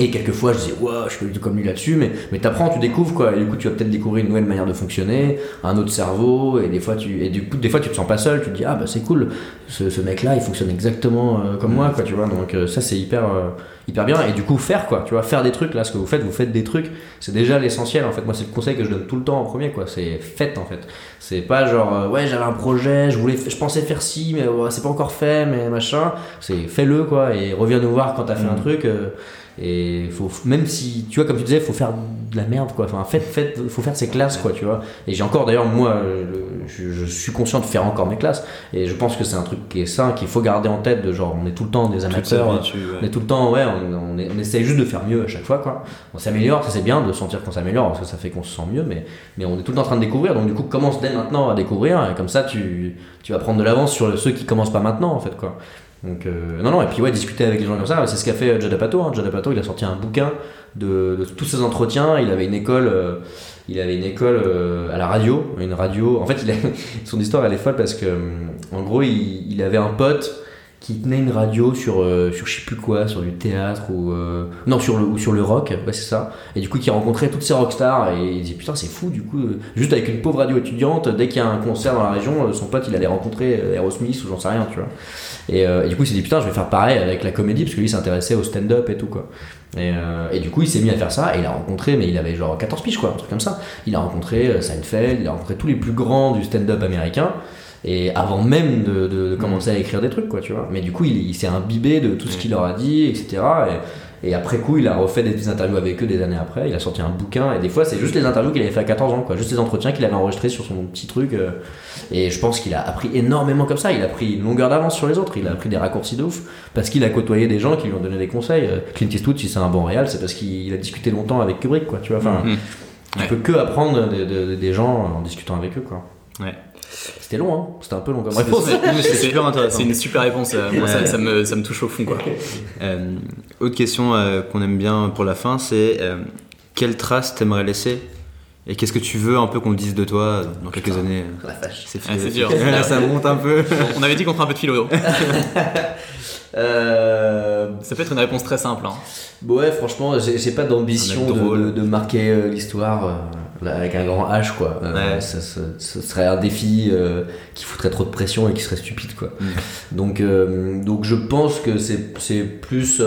et quelquefois, je disais, ouais, je suis du tout comme lui là-dessus, mais, mais t'apprends, tu découvres quoi. Et du coup, tu vas peut-être découvrir une nouvelle manière de fonctionner, un autre cerveau, et des fois, tu, et du coup, des fois, tu te sens pas seul, tu te dis, ah bah c'est cool, ce, ce mec-là, il fonctionne exactement euh, comme moi, quoi, tu vois. Donc, euh, ça, c'est hyper, euh, hyper bien. Et du coup, faire quoi, tu vois, faire des trucs, là, ce que vous faites, vous faites des trucs, c'est déjà l'essentiel, en fait. Moi, c'est le conseil que je donne tout le temps en premier, quoi. C'est faites, en fait. C'est pas genre, euh, ouais, j'avais un projet, je voulais, je pensais faire ci, mais ouais, c'est pas encore fait, mais machin. C'est fais-le, quoi, et reviens nous voir quand t'as fait un truc. Et faut même si tu vois comme tu disais faut faire de la merde quoi. Enfin faites faites faut faire ses classes quoi tu vois. Et j'ai encore d'ailleurs moi le- je, je suis conscient de faire encore mes classes. Et je pense que c'est un truc qui est sain qu'il faut garder en tête de genre on est tout le temps des amateurs. tu- ouais. on est tout le temps ouais on, on, est- on essaye juste de faire mieux à chaque fois quoi. On s'améliore ça c'est bien de sentir qu'on s'améliore parce que ça fait qu'on se sent mieux mais mais on est tout le temps en train de découvrir. Donc du coup commence dès maintenant à découvrir et comme ça tu tu vas prendre de l'avance sur ceux qui commencent pas maintenant en fait quoi donc euh, non non et puis ouais discuter avec les gens comme ça c'est ce qu'a fait euh, Judd Apatow hein. Judd Apatow il a sorti un bouquin de, de tous ses entretiens il avait une école euh, il avait une école euh, à la radio une radio en fait il a, son histoire elle est folle parce que euh, en gros il, il avait un pote qui tenait une radio sur euh, sur je sais plus quoi sur du théâtre ou euh, non sur le ou sur le rock ouais c'est ça. Et du coup qui rencontrait toutes ces rockstars et il dit putain c'est fou du coup euh, juste avec une pauvre radio étudiante dès qu'il y a un concert dans la région euh, son pote il allait rencontrer euh, Aerosmith ou j'en sais rien tu vois. Et, du coup il s'est dit putain je vais faire pareil avec la comédie parce que lui s'intéressait au stand-up et tout quoi. Et, et du coup il s'est mis à faire ça et il a rencontré mais il avait genre 14 piges quoi un truc comme ça. Il a rencontré Seinfeld il a rencontré tous les plus grands du stand-up américain et avant même de, de- de commencer à écrire des trucs quoi tu vois. Mais du coup il, il s'est imbibé de tout ce qu'il leur a dit etc et, et après coup il a refait des petites interviews avec eux des années après. Il a sorti un bouquin. Et des fois c'est juste les interviews qu'il avait fait à 14 ans quoi. Juste les entretiens qu'il avait enregistrés sur son petit truc euh, et je pense qu'il a appris énormément comme ça. Il a pris une longueur d'avance sur les autres. Il a appris des raccourcis de ouf. Parce qu'il a côtoyé des gens qui lui ont donné des conseils. Euh, Clint Eastwood si c'est un bon réal c'est parce qu'il a discuté longtemps avec Kubrick quoi tu vois. Enfin Mhm. tu Ouais. peux que apprendre de- de- des gens en discutant avec eux quoi. Ouais. C'était long hein c'était un peu long comme réponse c'est super intéressant. C'est une super réponse. euh, moi, ça, Ouais. ça me, ça me touche au fond, quoi. Euh, autre question euh, qu'on aime bien pour la fin, c'est euh, quelle trace t'aimerais laisser et qu'est-ce que tu veux un peu qu'on dise de toi euh, dans quelques Putain. années? la vache C'est Ah, dur. Là, ça monte un peu. On avait dit qu'on ferait un peu de philo. euh, Ça peut être une réponse très simple. hein. ouais franchement j'ai pas d'ambition de, drôle. de- de marquer euh, l'histoire euh, avec un grand H quoi Euh, Ouais. ça, ça- ce serait un défi euh, qui foutrait trop de pression et qui serait stupide quoi Mm. donc euh, donc je pense que c'est plus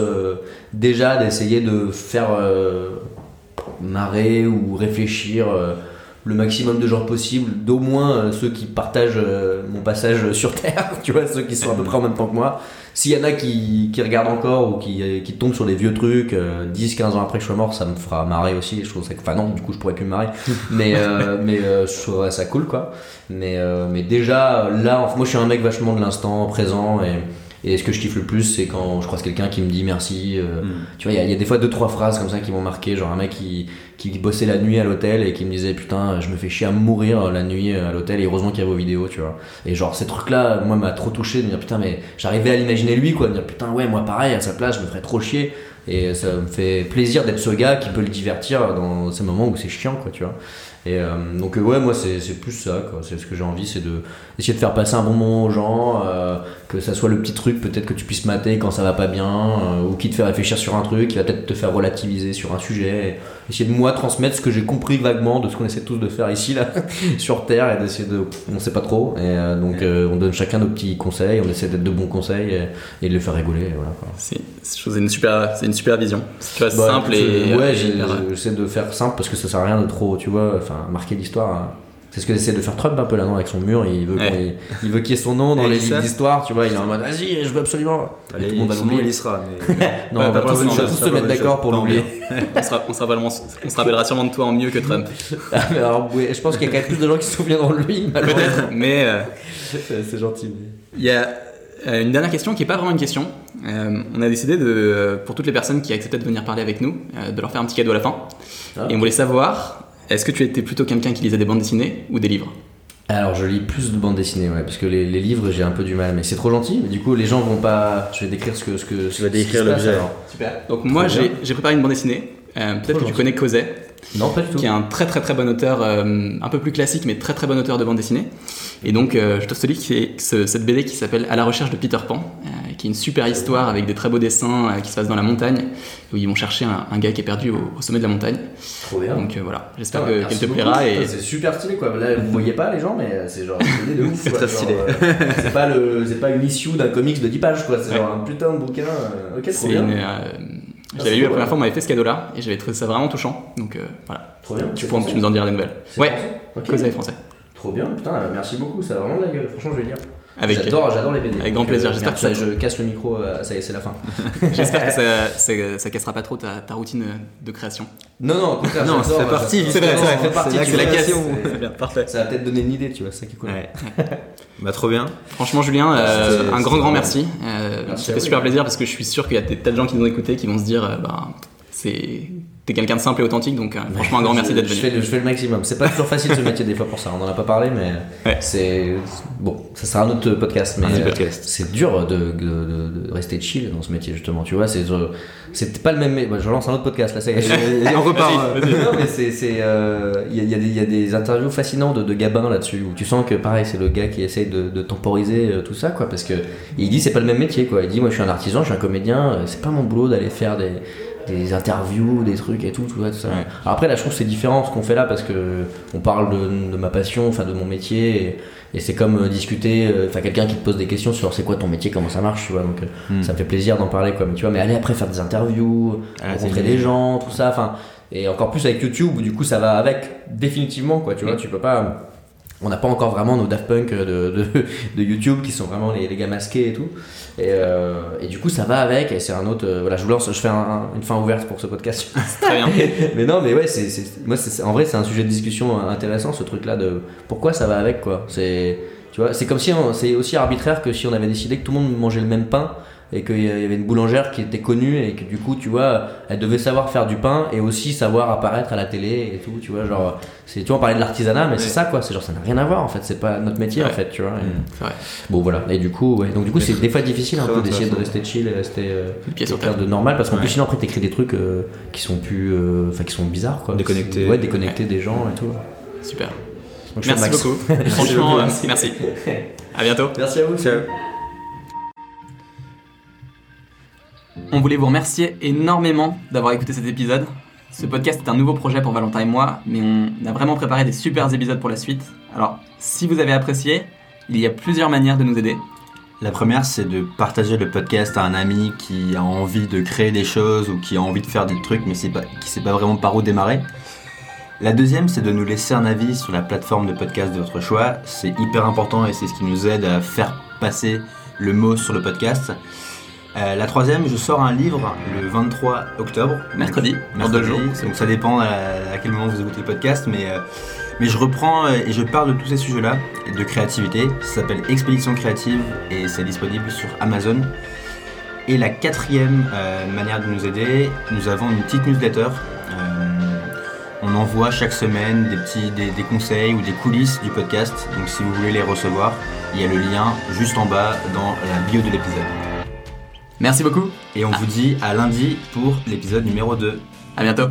déjà d'essayer de faire marrer ou réfléchir le maximum de gens possible, d'au moins ceux qui partagent mon passage sur Terre, tu vois, ceux qui sont à peu près en même temps que moi. S'il y en a qui, qui regardent encore ou qui, qui tombent sur des vieux trucs, euh, 10, 15 ans après que je sois mort, ça me fera marrer aussi. Je trouve ça, enfin non, du coup je pourrais plus me marrer, mais, euh, mais euh, je trouverais ça cool quoi. Mais, euh, mais déjà là, moi je suis un mec vachement de l'instant présent et, Et ce que je kiffe le plus, c'est quand je croise quelqu'un qui me dit merci. euh, Mm. Tu vois, il y a- il y, a des fois deux, trois phrases comme ça qui m'ont marqué. Genre un mec qui, qui bossait la nuit à l'hôtel et qui me disait Putain, je me fais chier à mourir la nuit à l'hôtel et heureusement qu'il y a vos vidéos, tu vois. Et genre, ces trucs-là, moi, m'a trop touché de me dire Putain, mais j'arrivais à l'imaginer lui, quoi. De me dire Putain, ouais, moi pareil, à sa place, je me ferais trop chier. Et ça me fait plaisir d'être ce gars qui peut le divertir dans ces moments où c'est chiant, quoi, tu vois. Et euh, donc, euh, ouais, moi, c'est plus ça, quoi. C'est ce que j'ai envie, c'est de essayer de faire passer un bon moment aux gens, euh, que ça soit le petit truc peut-être que tu puisses mater quand ça va pas bien, euh, ou qui te fait réfléchir sur un truc, qui va peut-être te faire relativiser sur un sujet. Et essayer de moi transmettre ce que j'ai compris vaguement de ce qu'on essaie tous de faire ici, là, sur Terre, et d'essayer de. On sait pas trop. Et donc, on donne chacun nos petits conseils, on essaie d'être de bons conseils et, et de les faire rigoler, et voilà. C'est une super, c'est une super vision. C'est Bah, simple et. ouais j'essaie de faire simple parce que ça sert à rien de trop tu vois enfin marquer l'histoire hein. c'est ce que essaie de faire Trump un peu là non avec son mur il veut Ouais. y- il, veut qu'il y ait son nom dans Et les livres d'histoire tu vois il est en mode vas-y je veux absolument Et Allez, tout le monde va sinon, il l'oublier y sera. Mais... non Ouais, on va pas tous, se mettre d'accord pour l'oublier on, sera, on, sera vraiment- on se rappellera sûrement de toi en mieux que Trump. Ah, mais alors, oui, je pense qu'il y a quand même plus de gens qui se souviendront de lui malheureusement. Peut-être, mais euh, c'est gentil mais- il y a euh, une dernière question qui n'est pas vraiment une question. Euh, on a décidé de, pour toutes les personnes qui acceptaient de venir parler avec nous, de leur faire un petit cadeau à la fin. Ah. Et on voulait savoir, est-ce que tu étais plutôt quelqu'un qui lisait des bandes dessinées ou des livres alors je lis plus de bandes dessinées ouais parce que les, les livres j'ai un peu du mal mais c'est trop gentil mais du coup les gens vont pas je vais décrire ce que ce que Tu vas décrire l'objet. Super. Donc moi j'ai j'ai préparé une bande dessinée. Euh, Peut-être que tu connais Cosette. Non pas du tout qui est un très très très bon auteur, euh, un peu plus classique, mais très très bon auteur de bande dessinée. Et donc, euh, je te c'est ce- cette BD qui s'appelle À la recherche de Peter Pan, euh, qui est une super histoire avec des très beaux dessins euh, qui se passent dans la montagne, où ils vont chercher un, un gars qui est perdu au, au sommet de la montagne. trop bien Donc euh, voilà, j'espère qu'elle te plaira. Et C'est super stylé quoi. Là, vous voyez pas les gens, mais c'est genre une de ouf. quoi. très Genre, stylé. euh, c'est pas le, c'est pas une issue d'un comics de 10 pages quoi. C'est Ouais. genre un putain de bouquin. Ok, trop c'est bien. une, je l'avais lu la première fois, on m'avait fait ce cadeau-là, et j'avais trouvé ça vraiment touchant. Donc euh, voilà, Trop bien. tu, pourras- tu nous en diras des nouvelles. Ouais, français Ok. Cosette est français. Trop bien. Putain, merci beaucoup. Ça a vraiment de la gueule. Franchement, je vais lire. Avec, J'adore, j'adore les BD. avec grand plaisir. euh, J'espère merde, que ça- je casse le micro. euh, ça y est, c'est la fin. J'espère que ça, ça, ça cassera pas trop ta, ta routine euh, de création. Non, non, au contraire. Non, j'adore, ça fait partie, j'adore. c'est vrai, Non, c'est ça vrai. fait partie. C'est la création. c'est- parfait. Ça va peut-être donner une idée, tu vois. C'est ça qui est cool. Ouais. bah, trop bien. Franchement, Julien, euh, C'était- un grand, grand merci. Euh, Merci ça fait super plaisir parce que je suis sûr qu'il y a des tas de gens qui nous ont écoutés qui vont se dire, euh, bah, c'est, t'es quelqu'un de simple et authentique, donc euh, franchement, un grand merci Je- d'être je venu. fais, le, je fais le maximum. C'est pas toujours facile ce métier des fois pour ça. On en a pas parlé, mais Ouais. c'est bon. Ça sera un autre podcast, mais euh, c'est dur de, de- de- de rester chill dans ce métier justement. Tu vois, c'est c'est pas le même. bah, je lance un autre podcast là. Ça y est. Et on repart. euh, c'est c'est euh, il y, a- il y il y a des interviews fascinantes de, Gabin là-dessus où tu sens que pareil c'est le gars qui essaye de, temporiser euh, tout ça quoi parce que il dit c'est pas le même métier quoi il dit moi je suis un artisan je suis un comédien euh, c'est pas mon boulot d'aller faire des des interviews des trucs et tout tout, ça, tout ça. Ouais. Alors après là je trouve que c'est différent ce qu'on fait là parce que on parle de, de ma passion enfin de mon métier et, et c'est comme euh, discuter euh, enfin quelqu'un qui te pose des questions sur c'est quoi ton métier comment ça marche tu vois donc euh, Hmm. ça me fait plaisir d'en parler quoi mais tu vois mais aller après faire des interviews rencontrer des gens, tout ça, enfin, et encore plus avec YouTube où du coup ça va avec définitivement quoi, tu vois, tu peux pas. On n'a pas encore vraiment nos Daft Punk de, de, de YouTube qui sont vraiment les, les gars masqués et tout. Et, euh, et du coup ça va avec et c'est un autre. euh, voilà, je vous lance, je fais un- un- une fin ouverte pour ce podcast. Très bien. mais non, mais ouais, c'est, c'est- moi c'est, en vrai c'est un sujet de discussion intéressant ce truc là de pourquoi ça va avec quoi. C'est, tu vois, c'est comme si on- c'est aussi arbitraire que si on avait décidé que tout le monde mangeait le même pain et qu'il y avait une boulangère qui était connue et que du coup tu vois elle devait savoir faire du pain et aussi savoir apparaître à la télé et tout tu vois genre c'est tu vois on parlait de l'artisanat mais c'est ça quoi c'est genre ça n'a rien à voir en fait c'est pas notre métier en Ouais. fait tu vois et- C'est vrai. bon voilà et du coup ouais donc du coup c'est des fois difficile un Très peu d'essayer de rester chill et rester euh, terre. de normal parce qu'en plus Ouais. sinon après t'écris des trucs euh, qui sont plus euh, enfin qui sont bizarres quoi Déconnectés. ouais déconnectés des gens et tout Super. Donc, Merci beaucoup. Franchement, euh, merci. À bientôt. merci à vous Ciao. On voulait vous remercier énormément d'avoir écouté cet épisode. Ce podcast est un nouveau projet pour Valentin et moi, mais on a vraiment préparé des super épisodes pour la suite. Alors, si vous avez apprécié, il y a plusieurs manières de nous aider. La première, c'est de partager le podcast à un ami qui a envie de créer des choses ou qui a envie de faire des trucs, mais qui sait pas vraiment par où démarrer. La deuxième, c'est de nous laisser un avis sur la plateforme de podcast de votre choix. C'est hyper important et c'est ce qui nous aide à faire passer le mot sur le podcast. Euh, la troisième, je sors un livre le 23 octobre. Mercredi, dans Mercredi, deux jours. donc ça dépend à, à quel moment vous écoutez le podcast, mais, euh, Mais je reprends euh, et je parle de tous ces sujets-là, et de créativité. Ça s'appelle Expédition créative et c'est disponible sur Amazon. Et la quatrième euh, manière de nous aider, nous avons une petite newsletter. On envoie chaque semaine des petits des, des conseils ou des coulisses du podcast. Donc si vous voulez les recevoir, il y a le lien juste en bas dans la bio de l'épisode. Merci beaucoup. Et on vous dit à lundi pour l'épisode numéro 2. À bientôt.